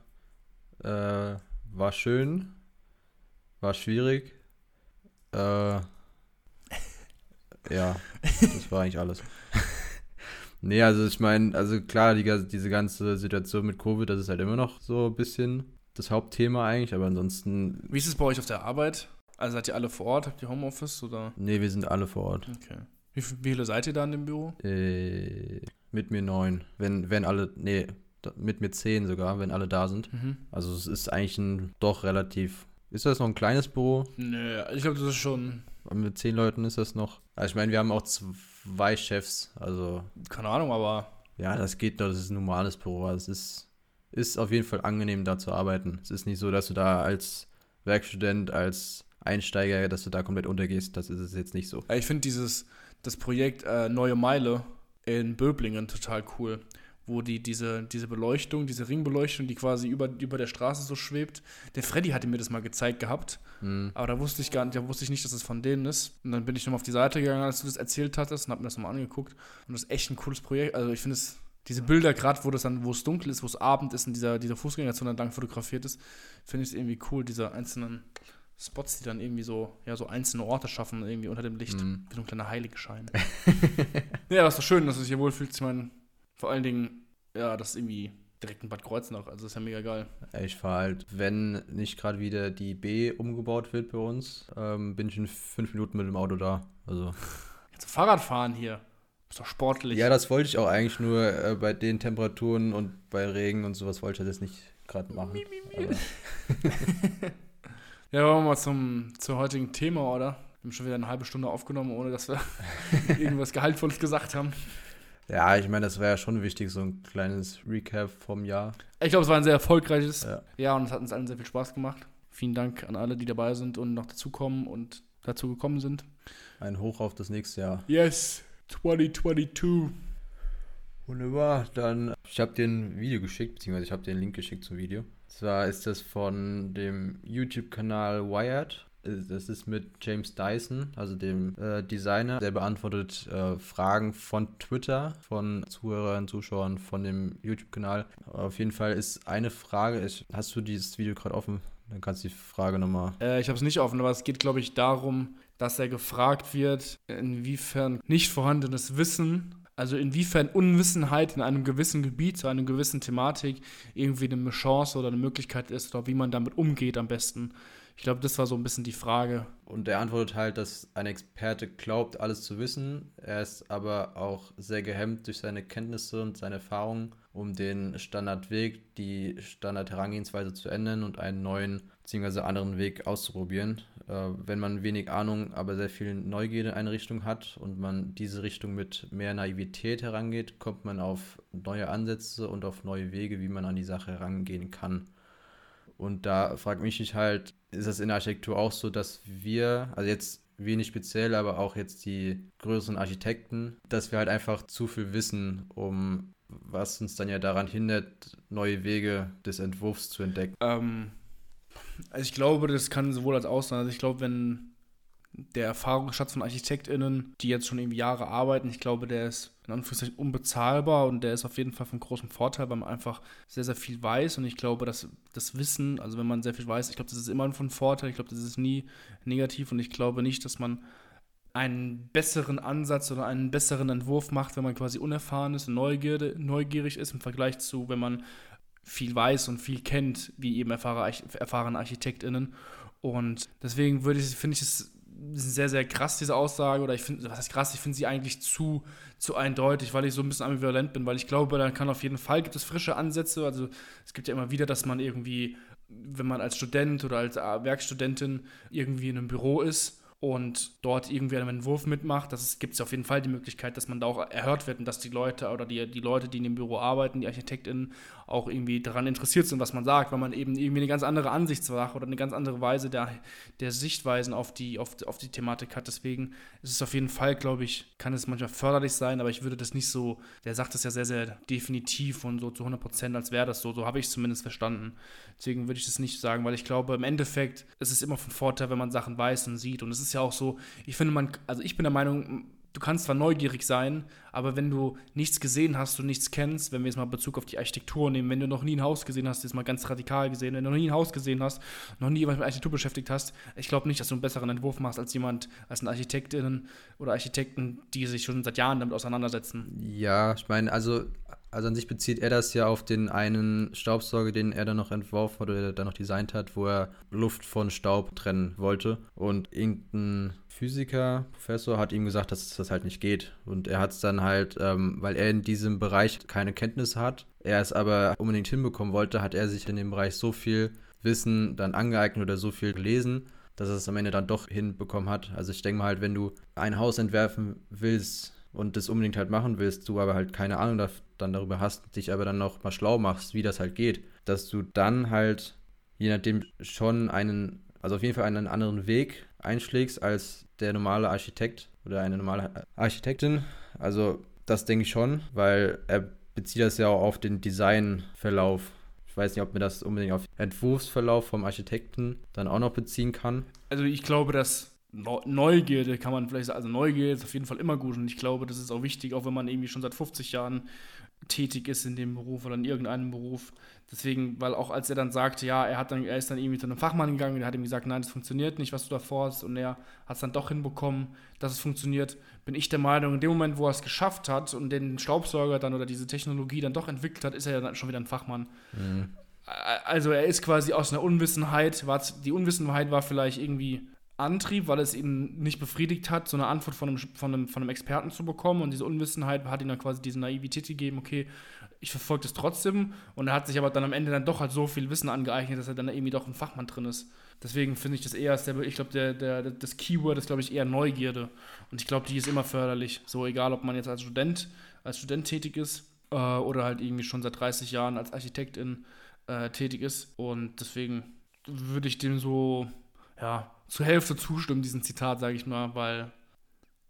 äh, war schön, war schwierig. Äh, ja, das war eigentlich alles. Nee, also ich meine, also klar, die, diese ganze Situation mit Covid, das ist halt immer noch so ein bisschen das Hauptthema eigentlich, aber ansonsten. Wie ist es bei euch auf der Arbeit? Also seid ihr alle vor Ort? Habt ihr Homeoffice oder? Nee, wir sind alle vor Ort. Okay. Wie, viele seid ihr da in dem Büro? Äh, mit mir neun. Wenn, wenn alle, nee, mit mir zehn sogar, wenn alle da sind. Mhm. Also es ist eigentlich ein doch relativ. Ist das noch ein kleines Büro? Nö, ich glaube, das ist schon. Mit zehn Leuten ist das noch. Also ich meine, wir haben auch zwei zwei Chefs. Also. Keine Ahnung, aber. Ja, das geht doch, das ist ein normales Büro. Es ist, ist auf jeden Fall angenehm, da zu arbeiten. Es ist nicht so, dass du da als Werkstudent, als Einsteiger, dass du da komplett untergehst. Das ist es jetzt nicht so. Ich finde dieses, das Projekt äh, Neue Meile in Böblingen total cool wo die diese, diese Beleuchtung, diese Ringbeleuchtung, die quasi über, über der Straße so schwebt. Der Freddy hatte mir das mal gezeigt gehabt, mhm. aber da wusste ich gar nicht, da wusste ich nicht, dass es von denen ist. Und dann bin ich nochmal auf die Seite gegangen, als du das erzählt hattest und habe mir das nochmal angeguckt. Und das ist echt ein cooles Projekt. Also ich finde es, diese Bilder, gerade wo das dann, wo es dunkel ist, wo es Abend ist und dieser, dieser Fußgängerzone entlang fotografiert ist, finde ich es irgendwie cool, diese einzelnen Spots, die dann irgendwie so, ja, so einzelne Orte schaffen, irgendwie unter dem Licht, mm. wie so ein kleiner Heiligenschein. ja, das ist doch schön, dass du dich hier wohlfühlst. Ich meine, vor allen Dingen, ja, das ist irgendwie direkt in Bad Kreuznach, also ist ja mega geil. Ich fahre halt, wenn nicht gerade wieder die B umgebaut wird bei uns, ähm, bin ich in fünf Minuten mit dem Auto da. Also. Jetzt Fahrrad fahren hier. Ist doch sportlich. Ja, das wollte ich auch eigentlich nur äh, bei den Temperaturen und bei Regen und sowas wollte ich das nicht gerade machen. Mi, mi, mi. ja, wollen wir mal zum, zum heutigen Thema, oder? Wir haben schon wieder eine halbe Stunde aufgenommen, ohne dass wir irgendwas Gehaltvolles gesagt haben. Ja, ich meine, das wäre ja schon wichtig, so ein kleines Recap vom Jahr. Ich glaube, es war ein sehr erfolgreiches ja. Jahr und es hat uns allen sehr viel Spaß gemacht. Vielen Dank an alle, die dabei sind und noch dazukommen und dazu gekommen sind. Ein Hoch auf das nächste Jahr. Yes, 2022. Wunderbar, dann, ich habe dir ein Video geschickt, beziehungsweise ich habe dir einen Link geschickt zum Video. Zwar ist das von dem YouTube-Kanal Wired das ist mit James Dyson, also dem äh, Designer. Der beantwortet äh, Fragen von Twitter, von Zuhörern, Zuschauern von dem YouTube-Kanal. Auf jeden Fall ist eine Frage, ich, hast du dieses Video gerade offen? Dann kannst du die Frage nochmal. Äh, ich habe es nicht offen, aber es geht, glaube ich, darum, dass er gefragt wird, inwiefern nicht vorhandenes Wissen, also inwiefern Unwissenheit in einem gewissen Gebiet, zu einer gewissen Thematik irgendwie eine Chance oder eine Möglichkeit ist oder wie man damit umgeht am besten. Ich glaube, das war so ein bisschen die Frage. Und er antwortet halt, dass ein Experte glaubt, alles zu wissen. Er ist aber auch sehr gehemmt durch seine Kenntnisse und seine Erfahrungen, um den Standardweg, die Standardherangehensweise zu ändern und einen neuen bzw. anderen Weg auszuprobieren. Äh, wenn man wenig Ahnung, aber sehr viel Neugierde in eine Richtung hat und man diese Richtung mit mehr Naivität herangeht, kommt man auf neue Ansätze und auf neue Wege, wie man an die Sache herangehen kann. Und da mich ich halt, ist das in der Architektur auch so, dass wir, also jetzt wenig speziell, aber auch jetzt die größeren Architekten, dass wir halt einfach zu viel wissen, um was uns dann ja daran hindert, neue Wege des Entwurfs zu entdecken. Ähm, also ich glaube, das kann sowohl als auch sein. Also ich glaube, wenn der Erfahrungsschatz von ArchitektInnen, die jetzt schon irgendwie Jahre arbeiten, ich glaube, der ist in Anführungszeichen unbezahlbar und der ist auf jeden Fall von großem Vorteil, weil man einfach sehr, sehr viel weiß und ich glaube, dass das Wissen, also wenn man sehr viel weiß, ich glaube, das ist immer von Vorteil, ich glaube, das ist nie negativ und ich glaube nicht, dass man einen besseren Ansatz oder einen besseren Entwurf macht, wenn man quasi unerfahren ist und neugierig ist im Vergleich zu, wenn man viel weiß und viel kennt, wie eben erfahrene ArchitektInnen. Und deswegen würde ich, finde ich es sehr, sehr krass, diese Aussage, oder ich finde, was heißt krass, ich finde sie eigentlich zu, zu eindeutig, weil ich so ein bisschen ambivalent bin, weil ich glaube, da kann auf jeden Fall, gibt es frische Ansätze, also es gibt ja immer wieder, dass man irgendwie, wenn man als Student oder als Werkstudentin irgendwie in einem Büro ist und dort irgendwie einen Entwurf mitmacht, das gibt es auf jeden Fall die Möglichkeit, dass man da auch erhört wird und dass die Leute oder die, die Leute, die in dem Büro arbeiten, die ArchitektInnen, auch irgendwie daran interessiert sind, was man sagt, weil man eben irgendwie eine ganz andere Ansichtssache oder eine ganz andere Weise der, der Sichtweisen auf die, auf, auf die Thematik hat. Deswegen ist es auf jeden Fall, glaube ich, kann es manchmal förderlich sein, aber ich würde das nicht so, der sagt es ja sehr, sehr definitiv und so zu 100 Prozent, als wäre das so. So habe ich es zumindest verstanden. Deswegen würde ich das nicht sagen, weil ich glaube, im Endeffekt ist es immer von Vorteil, wenn man Sachen weiß und sieht. Und es ist ja auch so, ich finde, man, also ich bin der Meinung, du kannst zwar neugierig sein, aber wenn du nichts gesehen hast und nichts kennst, wenn wir jetzt mal Bezug auf die Architektur nehmen, wenn du noch nie ein Haus gesehen hast, jetzt mal ganz radikal gesehen, wenn du noch nie ein Haus gesehen hast, noch nie jemand mit Architektur beschäftigt hast, ich glaube nicht, dass du einen besseren Entwurf machst als jemand, als eine Architektin oder Architekten, die sich schon seit Jahren damit auseinandersetzen. Ja, ich meine, also also an sich bezieht er das ja auf den einen Staubsauger, den er dann noch entworfen hat oder dann noch designt hat, wo er Luft von Staub trennen wollte. Und irgendein Physiker, Professor, hat ihm gesagt, dass das halt nicht geht. Und er hat es dann halt, ähm, weil er in diesem Bereich keine Kenntnisse hat, er es aber unbedingt hinbekommen wollte, hat er sich in dem Bereich so viel Wissen dann angeeignet oder so viel gelesen, dass er es am Ende dann doch hinbekommen hat. Also ich denke mal halt, wenn du ein Haus entwerfen willst, und das unbedingt halt machen willst, du aber halt keine Ahnung da, dann darüber hast, dich aber dann noch mal schlau machst, wie das halt geht, dass du dann halt je nachdem schon einen, also auf jeden Fall einen anderen Weg einschlägst als der normale Architekt oder eine normale Architektin. Also das denke ich schon, weil er bezieht das ja auch auf den Designverlauf. Ich weiß nicht, ob man das unbedingt auf Entwurfsverlauf vom Architekten dann auch noch beziehen kann. Also ich glaube, dass Neugierde kann man vielleicht sagen, also Neugierde ist auf jeden Fall immer gut und ich glaube, das ist auch wichtig, auch wenn man irgendwie schon seit 50 Jahren tätig ist in dem Beruf oder in irgendeinem Beruf. Deswegen, weil auch als er dann sagte, ja, er hat dann, er ist dann irgendwie zu einem Fachmann gegangen und er hat ihm gesagt, nein, das funktioniert nicht, was du da vorhast und er hat es dann doch hinbekommen, dass es funktioniert, bin ich der Meinung, in dem Moment, wo er es geschafft hat und den Staubsauger dann oder diese Technologie dann doch entwickelt hat, ist er ja dann schon wieder ein Fachmann. Mhm. Also er ist quasi aus einer Unwissenheit, die Unwissenheit war vielleicht irgendwie Antrieb, weil es ihn nicht befriedigt hat, so eine Antwort von einem, von, einem, von einem Experten zu bekommen. Und diese Unwissenheit hat ihm dann quasi diese Naivität gegeben, okay, ich verfolge das trotzdem. Und er hat sich aber dann am Ende dann doch halt so viel Wissen angeeignet, dass er dann irgendwie doch ein Fachmann drin ist. Deswegen finde ich das eher, ich glaube, der, der, das Keyword ist, glaube ich, eher Neugierde. Und ich glaube, die ist immer förderlich. So egal, ob man jetzt als Student, als Student tätig ist äh, oder halt irgendwie schon seit 30 Jahren als Architektin äh, tätig ist. Und deswegen würde ich dem so, ja, zur Hälfte zustimmen, diesem Zitat, sage ich mal, weil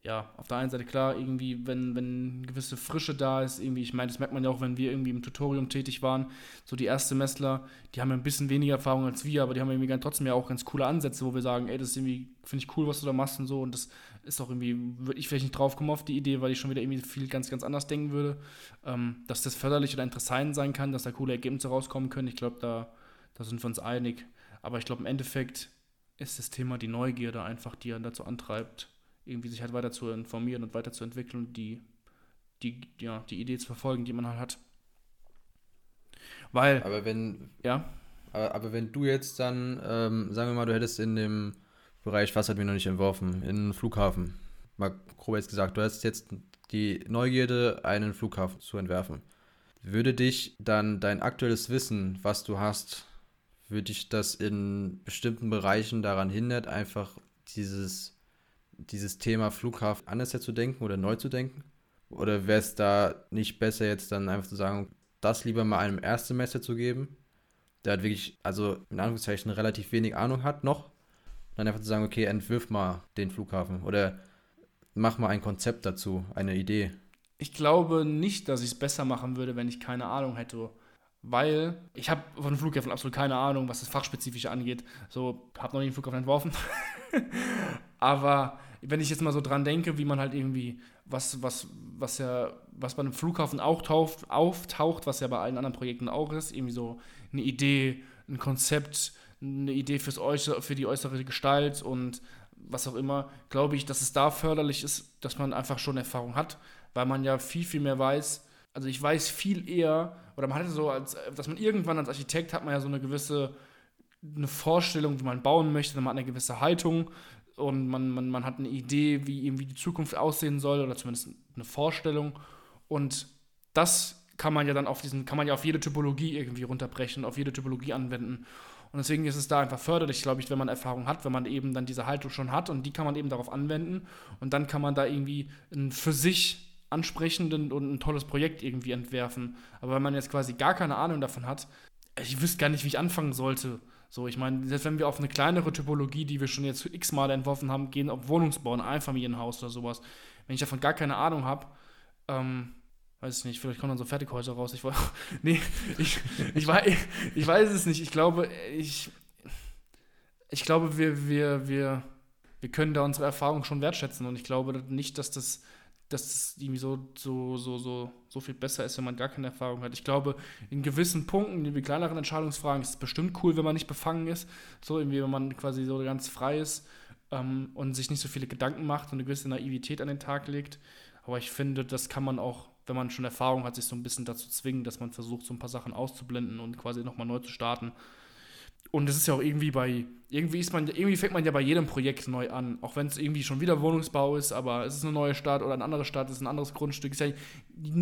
ja, auf der einen Seite klar, irgendwie, wenn, wenn gewisse Frische da ist, irgendwie, ich meine, das merkt man ja auch, wenn wir irgendwie im Tutorium tätig waren, so die Erstsemestler, die haben ja ein bisschen weniger Erfahrung als wir, aber die haben irgendwie trotzdem ja auch ganz coole Ansätze, wo wir sagen, ey, das ist irgendwie, finde ich cool, was du da machst und so und das ist auch irgendwie, würde ich vielleicht nicht drauf kommen auf die Idee, weil ich schon wieder irgendwie viel ganz, ganz anders denken würde, ähm, dass das förderlich oder interessant sein kann, dass da coole Ergebnisse rauskommen können, ich glaube, da, da sind wir uns einig. Aber ich glaube, im Endeffekt ist das Thema die Neugierde einfach, die einen dazu antreibt, irgendwie sich halt weiter zu informieren und weiterzuentwickeln und die, die, ja, die Idee zu verfolgen, die man halt hat. Weil. Aber wenn. Ja. Aber, aber wenn du jetzt dann, ähm, sagen wir mal, du hättest in dem Bereich, was hat mir noch nicht entworfen, in einem Flughafen, mal grob jetzt gesagt, du hast jetzt die Neugierde, einen Flughafen zu entwerfen. Würde dich dann dein aktuelles Wissen, was du hast, würde dich das in bestimmten Bereichen daran hindert, einfach dieses, dieses Thema Flughafen anders zu denken oder neu zu denken? Oder wäre es da nicht besser, jetzt dann einfach zu sagen, das lieber mal einem Erstsemester zu geben, der hat wirklich, also in Anführungszeichen, relativ wenig Ahnung hat noch, dann einfach zu sagen, okay, entwirf mal den Flughafen oder mach mal ein Konzept dazu, eine Idee. Ich glaube nicht, dass ich es besser machen würde, wenn ich keine Ahnung hätte. Weil ich habe von Flughäfen absolut keine Ahnung, was das Fachspezifische angeht. So, habe noch nie einen Flughafen entworfen. Aber wenn ich jetzt mal so dran denke, wie man halt irgendwie, was, was, was ja, was bei einem Flughafen auch tauft, auftaucht, was ja bei allen anderen Projekten auch ist, irgendwie so eine Idee, ein Konzept, eine Idee fürs Äußere, für die äußere Gestalt und was auch immer, glaube ich, dass es da förderlich ist, dass man einfach schon Erfahrung hat, weil man ja viel, viel mehr weiß. Also ich weiß viel eher, oder man hatte so, als, dass man irgendwann als Architekt hat man ja so eine gewisse eine Vorstellung, wie man bauen möchte, man hat eine gewisse Haltung und man, man, man hat eine Idee, wie irgendwie die Zukunft aussehen soll oder zumindest eine Vorstellung. Und das kann man ja dann auf diesen, kann man ja auf jede Typologie irgendwie runterbrechen, auf jede Typologie anwenden. Und deswegen ist es da einfach förderlich, glaube ich, wenn man Erfahrung hat, wenn man eben dann diese Haltung schon hat und die kann man eben darauf anwenden und dann kann man da irgendwie für sich ansprechenden und ein tolles Projekt irgendwie entwerfen. Aber wenn man jetzt quasi gar keine Ahnung davon hat, ich wüsste gar nicht, wie ich anfangen sollte. So, ich meine, selbst wenn wir auf eine kleinere Typologie, die wir schon jetzt x-mal entworfen haben, gehen, ob Wohnungsbau, ein Einfamilienhaus oder sowas, wenn ich davon gar keine Ahnung habe, ähm, weiß ich nicht, vielleicht kommen dann so Fertighäuser raus. Ich, nee, ich, ich, weiß, ich weiß es nicht. Ich glaube, ich, ich glaube, wir, wir, wir, wir können da unsere Erfahrung schon wertschätzen und ich glaube nicht, dass das, dass das irgendwie so, so, so, so, so viel besser ist, wenn man gar keine Erfahrung hat. Ich glaube, in gewissen Punkten, in kleineren Entscheidungsfragen, ist es bestimmt cool, wenn man nicht befangen ist. So irgendwie, wenn man quasi so ganz frei ist ähm, und sich nicht so viele Gedanken macht und eine gewisse Naivität an den Tag legt. Aber ich finde, das kann man auch wenn man schon Erfahrung hat, sich so ein bisschen dazu zwingen, dass man versucht, so ein paar Sachen auszublenden und quasi nochmal neu zu starten. Und es ist ja auch irgendwie bei, irgendwie ist man, irgendwie fängt man ja bei jedem Projekt neu an, auch wenn es irgendwie schon wieder Wohnungsbau ist, aber es ist eine neue Stadt oder eine andere Stadt, es ist ein anderes Grundstück. Ja,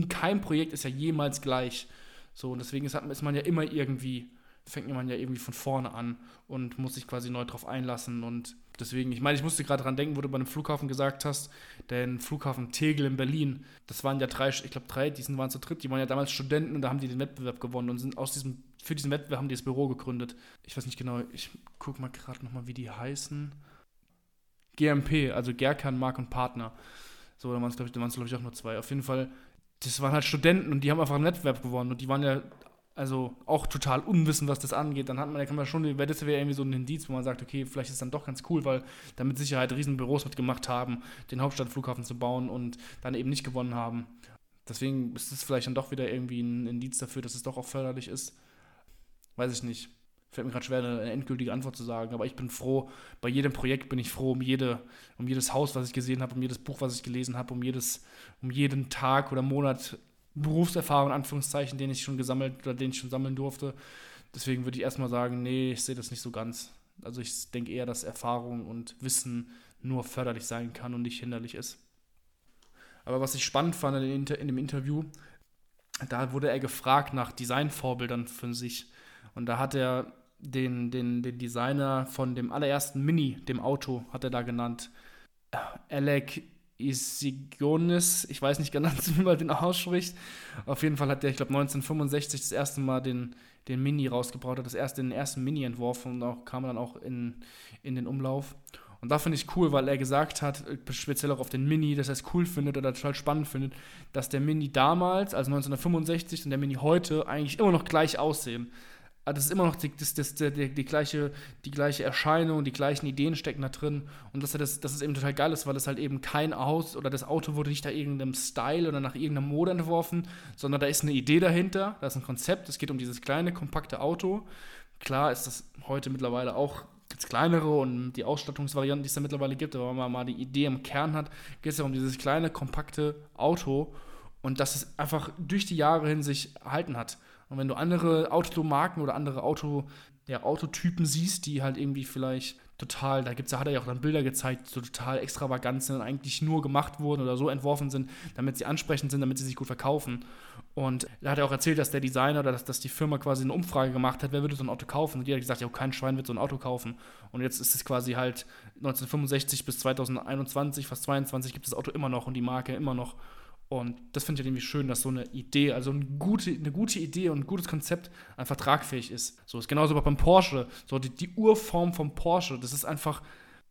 kein Projekt ist ja jemals gleich. So, und deswegen ist, ist man ja immer irgendwie, fängt man ja irgendwie von vorne an und muss sich quasi neu drauf einlassen und Deswegen, ich meine, ich musste gerade dran denken, wo du bei einem Flughafen gesagt hast, den Flughafen Tegel in Berlin, das waren ja drei, ich glaube drei, die waren zu dritt, die waren ja damals Studenten und da haben die den Wettbewerb gewonnen und sind aus diesem, für diesen Wettbewerb haben die das Büro gegründet. Ich weiß nicht genau, ich gucke mal gerade nochmal, wie die heißen. GMP, also Gerkan, Mark und Partner. So, da waren es, glaube ich, glaub ich, auch nur zwei. Auf jeden Fall, das waren halt Studenten und die haben einfach einen Wettbewerb gewonnen und die waren ja also auch total unwissen, was das angeht, dann hat man, da kann man schon, das wäre irgendwie so ein Indiz, wo man sagt, okay, vielleicht ist es dann doch ganz cool, weil da mit Sicherheit riesen Büros mitgemacht haben, den Hauptstadtflughafen zu bauen und dann eben nicht gewonnen haben. Deswegen ist es vielleicht dann doch wieder irgendwie ein Indiz dafür, dass es doch auch förderlich ist. Weiß ich nicht. Fällt mir gerade schwer, eine endgültige Antwort zu sagen, aber ich bin froh, bei jedem Projekt bin ich froh um, jede, um jedes Haus, was ich gesehen habe, um jedes Buch, was ich gelesen habe, um, jedes, um jeden Tag oder Monat Berufserfahrung, in Anführungszeichen, den ich schon gesammelt oder den ich schon sammeln durfte. Deswegen würde ich erstmal sagen, nee, ich sehe das nicht so ganz. Also ich denke eher, dass Erfahrung und Wissen nur förderlich sein kann und nicht hinderlich ist. Aber was ich spannend fand in, dem Interview, da wurde er gefragt nach Designvorbildern für sich. Und da hat er den, den, den Designer von dem allerersten Mini, dem Auto, hat er da genannt. Alec Isigionis, ich weiß nicht ganz, wie man den ausspricht. Auf jeden Fall hat der, ich glaube, 1965 das erste Mal den, den Mini rausgebracht, hat das erste, den ersten Mini entworfen und auch, kam dann auch in, in den Umlauf. Und da finde ich cool, weil er gesagt hat, speziell auch auf den Mini, dass er es cool findet oder total spannend findet, dass der Mini damals, also 1965 und der Mini heute eigentlich immer noch gleich aussehen. Ah, das ist immer noch die, das, das, die, die, gleiche, die gleiche Erscheinung, die gleichen Ideen stecken da drin. Und dass das, das ist eben total geil ist, weil es halt eben kein Haus oder das Auto wurde nicht nach irgendeinem Style oder nach irgendeiner Mode entworfen, sondern da ist eine Idee dahinter, da ist ein Konzept, es geht um dieses kleine, kompakte Auto, Klar ist das heute mittlerweile auch jetzt kleinere und die Ausstattungsvarianten, die es da mittlerweile gibt, aber wenn man mal die Idee im Kern hat, geht es ja um dieses kleine, kompakte Auto und dass es einfach durch die Jahre hin sich erhalten hat. Und wenn du andere Automarken oder andere Auto, ja, Autotypen siehst, die halt irgendwie vielleicht total, da gibt's, hat er ja auch dann Bilder gezeigt, so total extravagant sind und eigentlich nur gemacht wurden oder so entworfen sind, damit sie ansprechend sind, damit sie sich gut verkaufen. Und da hat er auch erzählt, dass der Designer oder dass, dass die Firma quasi eine Umfrage gemacht hat, wer würde so ein Auto kaufen? Und jeder hat gesagt, ja, kein Schwein wird so ein Auto kaufen. Und jetzt ist es quasi halt 1965 bis 2021, fast 22, gibt es das Auto immer noch und die Marke immer noch. Und das finde ich halt irgendwie schön, dass so eine Idee, also eine gute, eine gute Idee und ein gutes Konzept einfach tragfähig ist. So ist genauso beim Porsche. So die, die Urform vom Porsche, das ist einfach,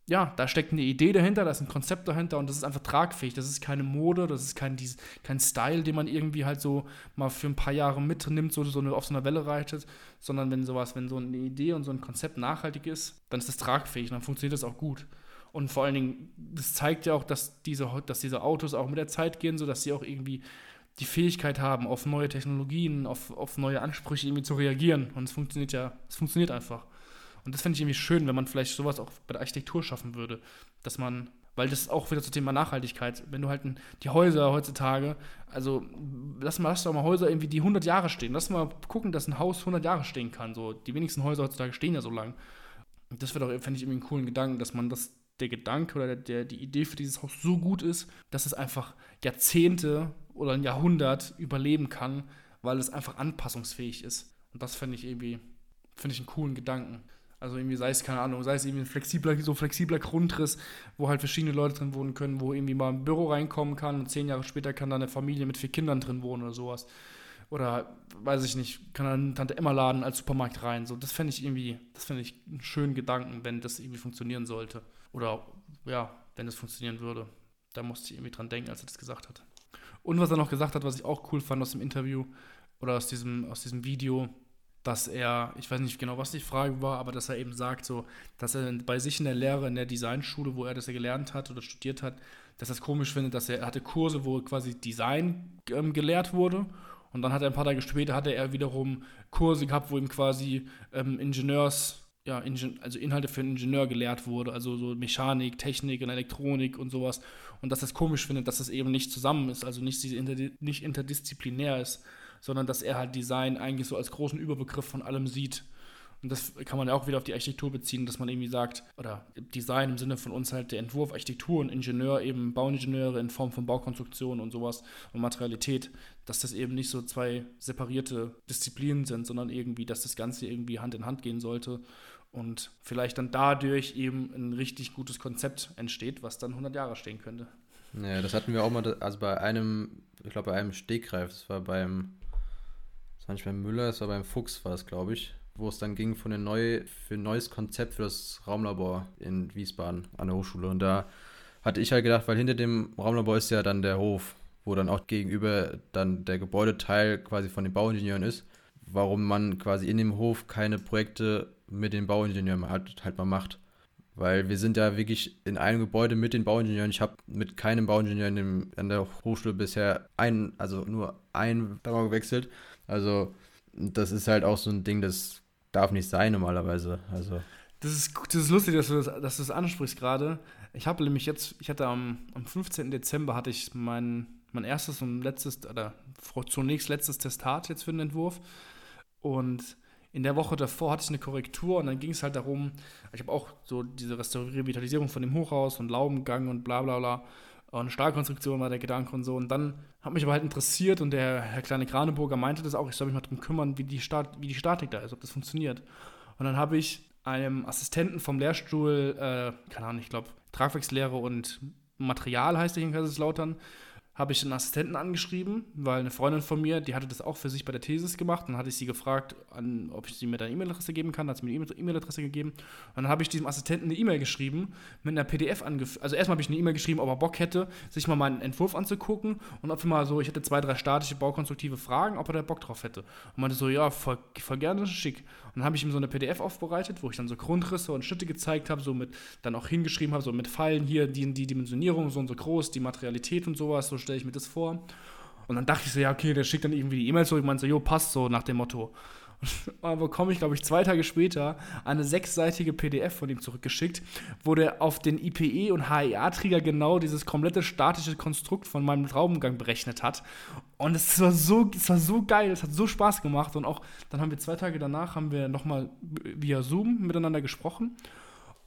ja, da steckt eine Idee dahinter, da ist ein Konzept dahinter und das ist einfach tragfähig. Das ist keine Mode, das ist kein, kein Style, den man irgendwie halt so mal für ein paar Jahre mitnimmt, so, so auf so einer Welle reitet, sondern wenn sowas, wenn so eine Idee und so ein Konzept nachhaltig ist, dann ist das tragfähig und dann funktioniert das auch gut. Und vor allen Dingen, das zeigt ja auch, dass diese, dass diese Autos auch mit der Zeit gehen, sodass sie auch irgendwie die Fähigkeit haben, auf neue Technologien, auf, auf neue Ansprüche irgendwie zu reagieren. Und es funktioniert ja, es funktioniert einfach. Und das finde ich irgendwie schön, wenn man vielleicht sowas auch bei der Architektur schaffen würde. Dass man, weil das ist auch wieder zum Thema Nachhaltigkeit, wenn du halt die Häuser heutzutage, also lass mal, lass doch mal Häuser irgendwie, die 100 Jahre stehen. Lass mal gucken, dass ein Haus 100 Jahre stehen kann. So, die wenigsten Häuser heutzutage stehen ja so lang. Das wäre doch, fände ich irgendwie einen coolen Gedanken, dass man das der Gedanke oder der, die Idee für dieses Haus so gut ist, dass es einfach Jahrzehnte oder ein Jahrhundert überleben kann, weil es einfach anpassungsfähig ist. Und das finde ich irgendwie, finde ich einen coolen Gedanken. Also irgendwie sei es, keine Ahnung, sei es irgendwie ein flexibler, so flexibler Grundriss, wo halt verschiedene Leute drin wohnen können, wo irgendwie mal ein Büro reinkommen kann und zehn Jahre später kann da eine Familie mit vier Kindern drin wohnen oder sowas. Oder weiß ich nicht, kann da eine Tante Emma laden als Supermarkt rein. So, das fände ich irgendwie, das fände ich einen schönen Gedanken, wenn das irgendwie funktionieren sollte. Oder ja, wenn es funktionieren würde. Da musste ich irgendwie dran denken, als er das gesagt hat. Und was er noch gesagt hat, was ich auch cool fand aus dem Interview oder aus diesem, aus diesem Video, dass er, ich weiß nicht genau, was die Frage war, aber dass er eben sagt, so, dass er bei sich in der Lehre, in der Designschule, wo er das ja gelernt hat oder studiert hat, dass er es komisch findet, dass er, er hatte Kurse, wo quasi Design ähm, gelehrt wurde und dann hat er ein paar Tage später hatte er wiederum Kurse gehabt, wo ihm quasi ähm, Ingenieurs ja, also Inhalte für einen Ingenieur gelehrt wurde, also so Mechanik, Technik und Elektronik und sowas. Und dass er es komisch findet, dass das eben nicht zusammen ist, also nicht, nicht interdisziplinär ist, sondern dass er halt Design eigentlich so als großen Überbegriff von allem sieht. Und das kann man ja auch wieder auf die Architektur beziehen, dass man irgendwie sagt, oder Design im Sinne von uns halt der Entwurf, Architektur und Ingenieur, eben Bauingenieure in Form von Baukonstruktion und sowas und Materialität, dass das eben nicht so zwei separierte Disziplinen sind, sondern irgendwie, dass das Ganze irgendwie Hand in Hand gehen sollte und vielleicht dann dadurch eben ein richtig gutes Konzept entsteht, was dann 100 Jahre stehen könnte. Ja, das hatten wir auch mal, also bei einem, ich glaube bei einem Stegreif, das war beim, das war nicht beim Müller, das war beim Fuchs, war es glaube ich, wo es dann ging von neu, für ein neues Konzept für das Raumlabor in Wiesbaden an der Hochschule und da hatte ich halt gedacht, weil hinter dem Raumlabor ist ja dann der Hof, wo dann auch gegenüber dann der Gebäudeteil quasi von den Bauingenieuren ist, warum man quasi in dem Hof keine Projekte mit den Bauingenieuren halt, halt mal macht. Weil wir sind ja wirklich in einem Gebäude mit den Bauingenieuren. Ich habe mit keinem Bauingenieur in dem, an der Hochschule bisher einen, also nur einen Dauer gewechselt. Also das ist halt auch so ein Ding, das darf nicht sein normalerweise. Also. Das ist, das ist lustig, dass du das, dass du das ansprichst gerade. Ich habe nämlich jetzt, ich hatte am, am 15. Dezember hatte ich mein, mein erstes und letztes, oder zunächst letztes Testat jetzt für den Entwurf. Und in der Woche davor hatte ich eine Korrektur und dann ging es halt darum, ich habe auch so diese Revitalisierung von dem Hochhaus und Laubengang und bla bla bla. Und Stahlkonstruktion war der Gedanke und so. Und dann hat mich aber halt interessiert und der Herr kleine Kraneburger meinte das auch, ich soll mich mal darum kümmern, wie die, Stat wie die Statik da ist, ob das funktioniert. Und dann habe ich einem Assistenten vom Lehrstuhl, äh, keine Ahnung, ich glaube, Tragwerkslehre und Material heißt der in Kaiserslautern, habe ich einen Assistenten angeschrieben, weil eine Freundin von mir, die hatte das auch für sich bei der Thesis gemacht. Dann hatte ich sie gefragt, an, ob ich sie mir eine E-Mail-Adresse geben kann. Hat sie mir eine E-Mail-Adresse gegeben. Und dann habe ich diesem Assistenten eine E-Mail geschrieben mit einer PDF angefügt. Also erstmal habe ich eine E-Mail geschrieben, ob er Bock hätte, sich mal meinen Entwurf anzugucken und ob wir mal so, ich hätte zwei, drei statische baukonstruktive Fragen, ob er da Bock drauf hätte. Und meinte so, ja, voll, voll gerne, schick. Dann habe ich ihm so eine PDF aufbereitet, wo ich dann so Grundrisse und Schritte gezeigt habe, so mit, dann auch hingeschrieben habe, so mit Pfeilen hier, die, die Dimensionierung so und so groß, die Materialität und sowas, so stelle ich mir das vor. Und dann dachte ich so, ja, okay, der schickt dann irgendwie die E-Mail zurück. Ich meinte so, jo, passt so nach dem Motto. Und bekomme ich, glaube ich, zwei Tage später eine sechsseitige PDF von ihm zurückgeschickt, wo der auf den IPE und HEA-Träger genau dieses komplette statische Konstrukt von meinem Traubengang berechnet hat. Und es war so, es war so geil, es hat so Spaß gemacht. Und auch dann haben wir zwei Tage danach haben wir nochmal via Zoom miteinander gesprochen.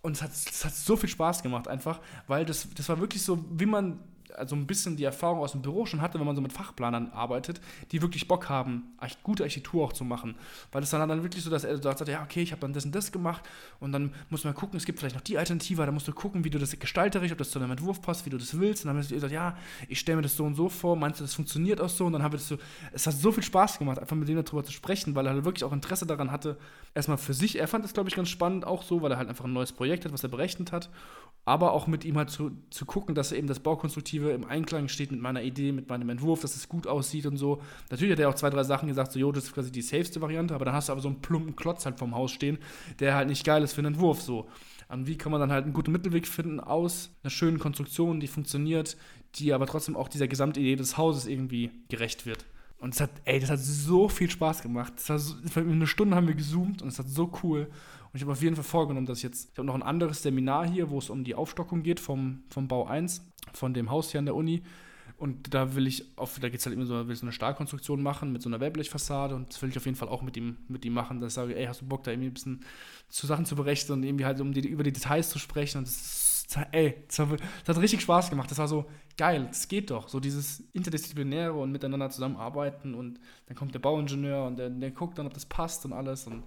Und es hat, es hat so viel Spaß gemacht, einfach, weil das, das war wirklich so, wie man also ein bisschen die Erfahrung aus dem Büro schon hatte, wenn man so mit Fachplanern arbeitet, die wirklich Bock haben, gute Architektur auch zu machen. Weil es dann, dann wirklich so, dass er sagt, ja, okay, ich habe dann das und das gemacht und dann muss man gucken, es gibt vielleicht noch die Alternative, da musst du gucken, wie du das gestalterisch, ob das zu deinem Entwurf passt, wie du das willst. Und dann haben wir gesagt, ja, ich stelle mir das so und so vor, meinst du, das funktioniert auch so? Und dann haben wir das so, es hat so viel Spaß gemacht, einfach mit dem darüber zu sprechen, weil er halt wirklich auch Interesse daran hatte, erstmal für sich, er fand das, glaube ich, ganz spannend, auch so, weil er halt einfach ein neues Projekt hat, was er berechnet hat aber auch mit ihm halt zu, zu gucken, dass eben das Baukonstruktive im Einklang steht mit meiner Idee, mit meinem Entwurf, dass es gut aussieht und so. Natürlich hat er auch zwei, drei Sachen gesagt, so, jo, das ist quasi die safeste Variante, aber dann hast du aber so einen plumpen Klotz halt vom Haus stehen, der halt nicht geil ist für einen Entwurf, so. Und wie kann man dann halt einen guten Mittelweg finden aus einer schönen Konstruktion, die funktioniert, die aber trotzdem auch dieser Gesamtidee des Hauses irgendwie gerecht wird. Und es hat, ey, das hat so viel Spaß gemacht. Das war so, eine Stunde haben wir gezoomt und es hat so cool. Und ich habe auf jeden Fall vorgenommen, dass ich jetzt, ich habe noch ein anderes Seminar hier, wo es um die Aufstockung geht vom, vom Bau 1, von dem Haus hier an der Uni. Und da will ich, auf, da geht es halt immer so, will so eine Stahlkonstruktion machen mit so einer Wellblechfassade und das will ich auf jeden Fall auch mit ihm, mit ihm machen, dass ich sage, ey, hast du Bock, da irgendwie ein bisschen zu Sachen zu berechnen und irgendwie halt um die, über die Details zu sprechen und das ey, das hat, richtig Spaß gemacht. Das war so geil, das geht doch. So dieses Interdisziplinäre und miteinander zusammenarbeiten und dann kommt der Bauingenieur und der, der guckt dann, ob das passt und alles und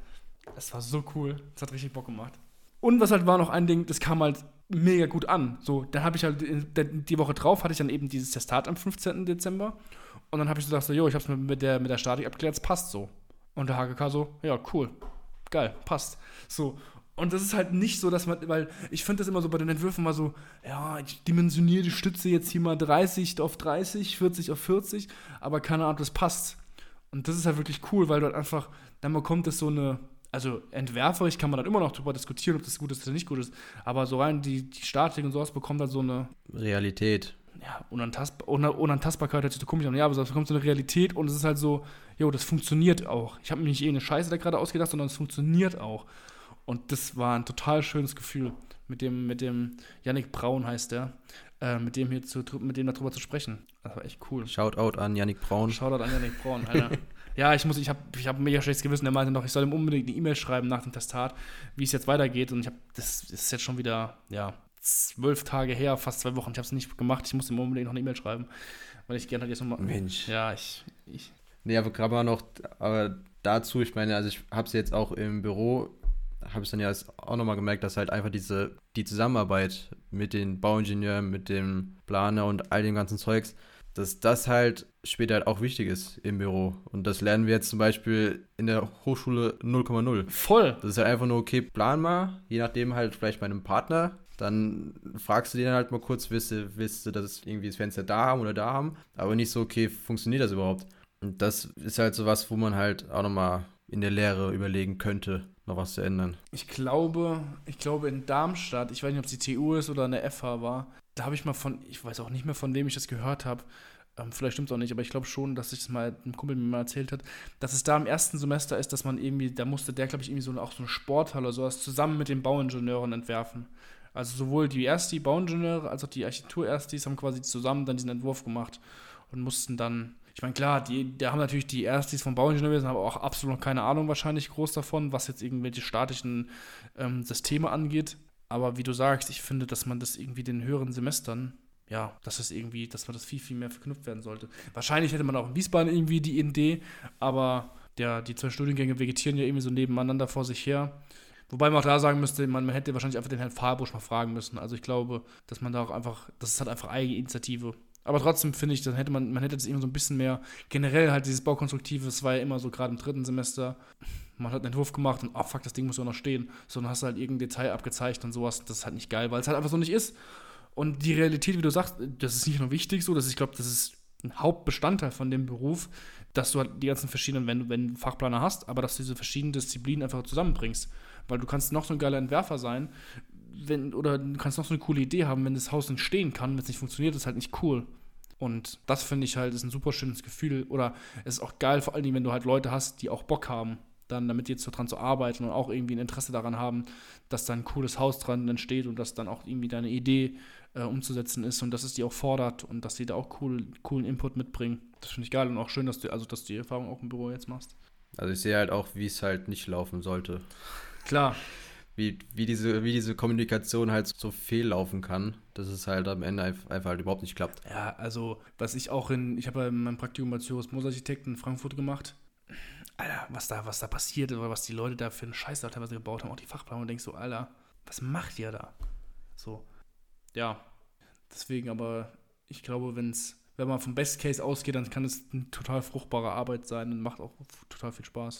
das war so cool. Das hat richtig Bock gemacht. Und was halt war noch ein Ding, das kam halt mega gut an. So, dann habe ich halt die Woche drauf hatte ich dann eben dieses Testat am 15. Dezember und dann habe ich so gedacht, so, jo, ich habe es mit der, mit der Statik abgeklärt, es passt so. Und der HGK so, ja, cool, geil, passt. So, und das ist halt nicht so, dass man, weil ich finde das immer so bei den Entwürfen mal so, ja, ich dimensioniere die Stütze jetzt hier mal 30 auf 30, 40 auf 40, aber keine Ahnung, das passt. Und das ist halt wirklich cool, weil dort einfach, dann bekommt es so eine, also entwerferisch kann man dann immer noch darüber diskutieren, ob das gut ist oder nicht gut ist, aber so rein die, die Statik und sowas bekommt halt so eine Realität. Ja, Unantastbar, Unantastbarkeit hört sich so komisch an, ja, aber es bekommt so eine Realität und es ist halt so, jo, das funktioniert auch. Ich habe mir nicht eh eine Scheiße da gerade ausgedacht, sondern es funktioniert auch. Und das war ein total schönes Gefühl, mit dem, mit dem Yannick Braun heißt der, äh, mit dem hier zu, mit dem darüber zu sprechen. Das war echt cool. Shoutout an Yannick Braun. Shoutout an Yannick Braun, Alter. Ja, ich muss, ich habe ich hab ein mega schlechtes Gewissen. Er meinte noch, ich soll ihm unbedingt eine E-Mail schreiben nach dem Testat, wie es jetzt weitergeht. Und ich habe, das ist jetzt schon wieder, ja, zwölf Tage her, fast zwei Wochen. Ich habe es nicht gemacht. Ich muss ihm unbedingt noch eine E-Mail schreiben, weil ich gerne halt jetzt nochmal. Mensch. Ja, ich. ich nee, aber gerade mal noch, aber dazu, ich meine, also ich habe es jetzt auch im Büro, habe ich dann ja auch nochmal gemerkt, dass halt einfach diese, die Zusammenarbeit mit den Bauingenieuren, mit dem Planer und all dem ganzen Zeugs, dass das halt später halt auch wichtig ist im Büro. Und das lernen wir jetzt zum Beispiel in der Hochschule 0,0. Voll. Das ist halt einfach nur, okay, plan mal, je nachdem halt vielleicht bei einem Partner. Dann fragst du den halt mal kurz, willst du, willst du das irgendwie das Fenster da haben oder da haben? Aber nicht so, okay, funktioniert das überhaupt? Und das ist halt so was, wo man halt auch nochmal in der Lehre überlegen könnte, noch was zu ändern. Ich glaube, ich glaube in Darmstadt, ich weiß nicht, ob es die TU ist oder eine FH war, da habe ich mal von, ich weiß auch nicht mehr, von wem ich das gehört habe, ähm, vielleicht stimmt es auch nicht, aber ich glaube schon, dass ich das mal ein Kumpel mir mal erzählt hat, dass es da im ersten Semester ist, dass man irgendwie, da musste der, glaube ich, irgendwie so auch so eine Sporthalle oder sowas zusammen mit den Bauingenieuren entwerfen. Also sowohl die Ersti Bauingenieure als auch die Architektur-Erstis haben quasi zusammen dann diesen Entwurf gemacht und mussten dann ich meine, klar, die, die haben natürlich die Erstis vom Bauingenieurwesen, aber auch absolut noch keine Ahnung wahrscheinlich groß davon, was jetzt irgendwelche statischen ähm, Systeme angeht. Aber wie du sagst, ich finde, dass man das irgendwie den höheren Semestern, ja, dass das irgendwie, dass man das viel, viel mehr verknüpft werden sollte. Wahrscheinlich hätte man auch in Wiesbaden irgendwie die Idee, aber der, die zwei Studiengänge vegetieren ja irgendwie so nebeneinander vor sich her. Wobei man auch da sagen müsste, man, man hätte wahrscheinlich einfach den Herrn Fahrbusch mal fragen müssen. Also ich glaube, dass man da auch einfach, das ist halt einfach eigene Initiative. Aber trotzdem finde ich, dann hätte man, man hätte das immer so ein bisschen mehr, generell halt dieses Baukonstruktive, das war ja immer so gerade im dritten Semester, man hat einen Entwurf gemacht und, oh fuck, das Ding muss ja noch stehen. So, dann hast du halt irgendein Detail abgezeichnet und sowas. Das ist halt nicht geil, weil es halt einfach so nicht ist. Und die Realität, wie du sagst, das ist nicht nur wichtig so, dass ich glaube, das ist ein Hauptbestandteil von dem Beruf, dass du halt die ganzen verschiedenen, wenn wenn du Fachplaner hast, aber dass du diese verschiedenen Disziplinen einfach zusammenbringst. Weil du kannst noch so ein geiler Entwerfer sein, wenn, oder du kannst noch so eine coole Idee haben, wenn das Haus nicht stehen kann, wenn es nicht funktioniert, ist halt nicht cool. Und das finde ich halt, ist ein super schönes Gefühl. Oder es ist auch geil, vor allen Dingen, wenn du halt Leute hast, die auch Bock haben, dann damit jetzt so dran zu arbeiten und auch irgendwie ein Interesse daran haben, dass da ein cooles Haus dran entsteht und dass dann auch irgendwie deine Idee äh, umzusetzen ist und dass es die auch fordert und dass die da auch cool, coolen Input mitbringen. Das finde ich geil und auch schön, dass du, also dass du die Erfahrung auch im Büro jetzt machst. Also ich sehe halt auch, wie es halt nicht laufen sollte. Klar. Wie, wie, diese, wie diese Kommunikation halt so fehllaufen kann, dass es halt am Ende einfach, halt überhaupt nicht klappt. Ja, also, was ich auch in, ich habe ja mein Praktikum als Juris Architekten in Frankfurt gemacht. Alter, was da, was da passiert oder was die Leute da für einen Scheiß da teilweise gebaut haben, auch die Fachplaner und denkst so, Alter, was macht ihr da? So, ja. Deswegen aber, ich glaube, wenn's, wenn man vom Best Case ausgeht, dann kann es eine total fruchtbare Arbeit sein und macht auch total viel Spaß.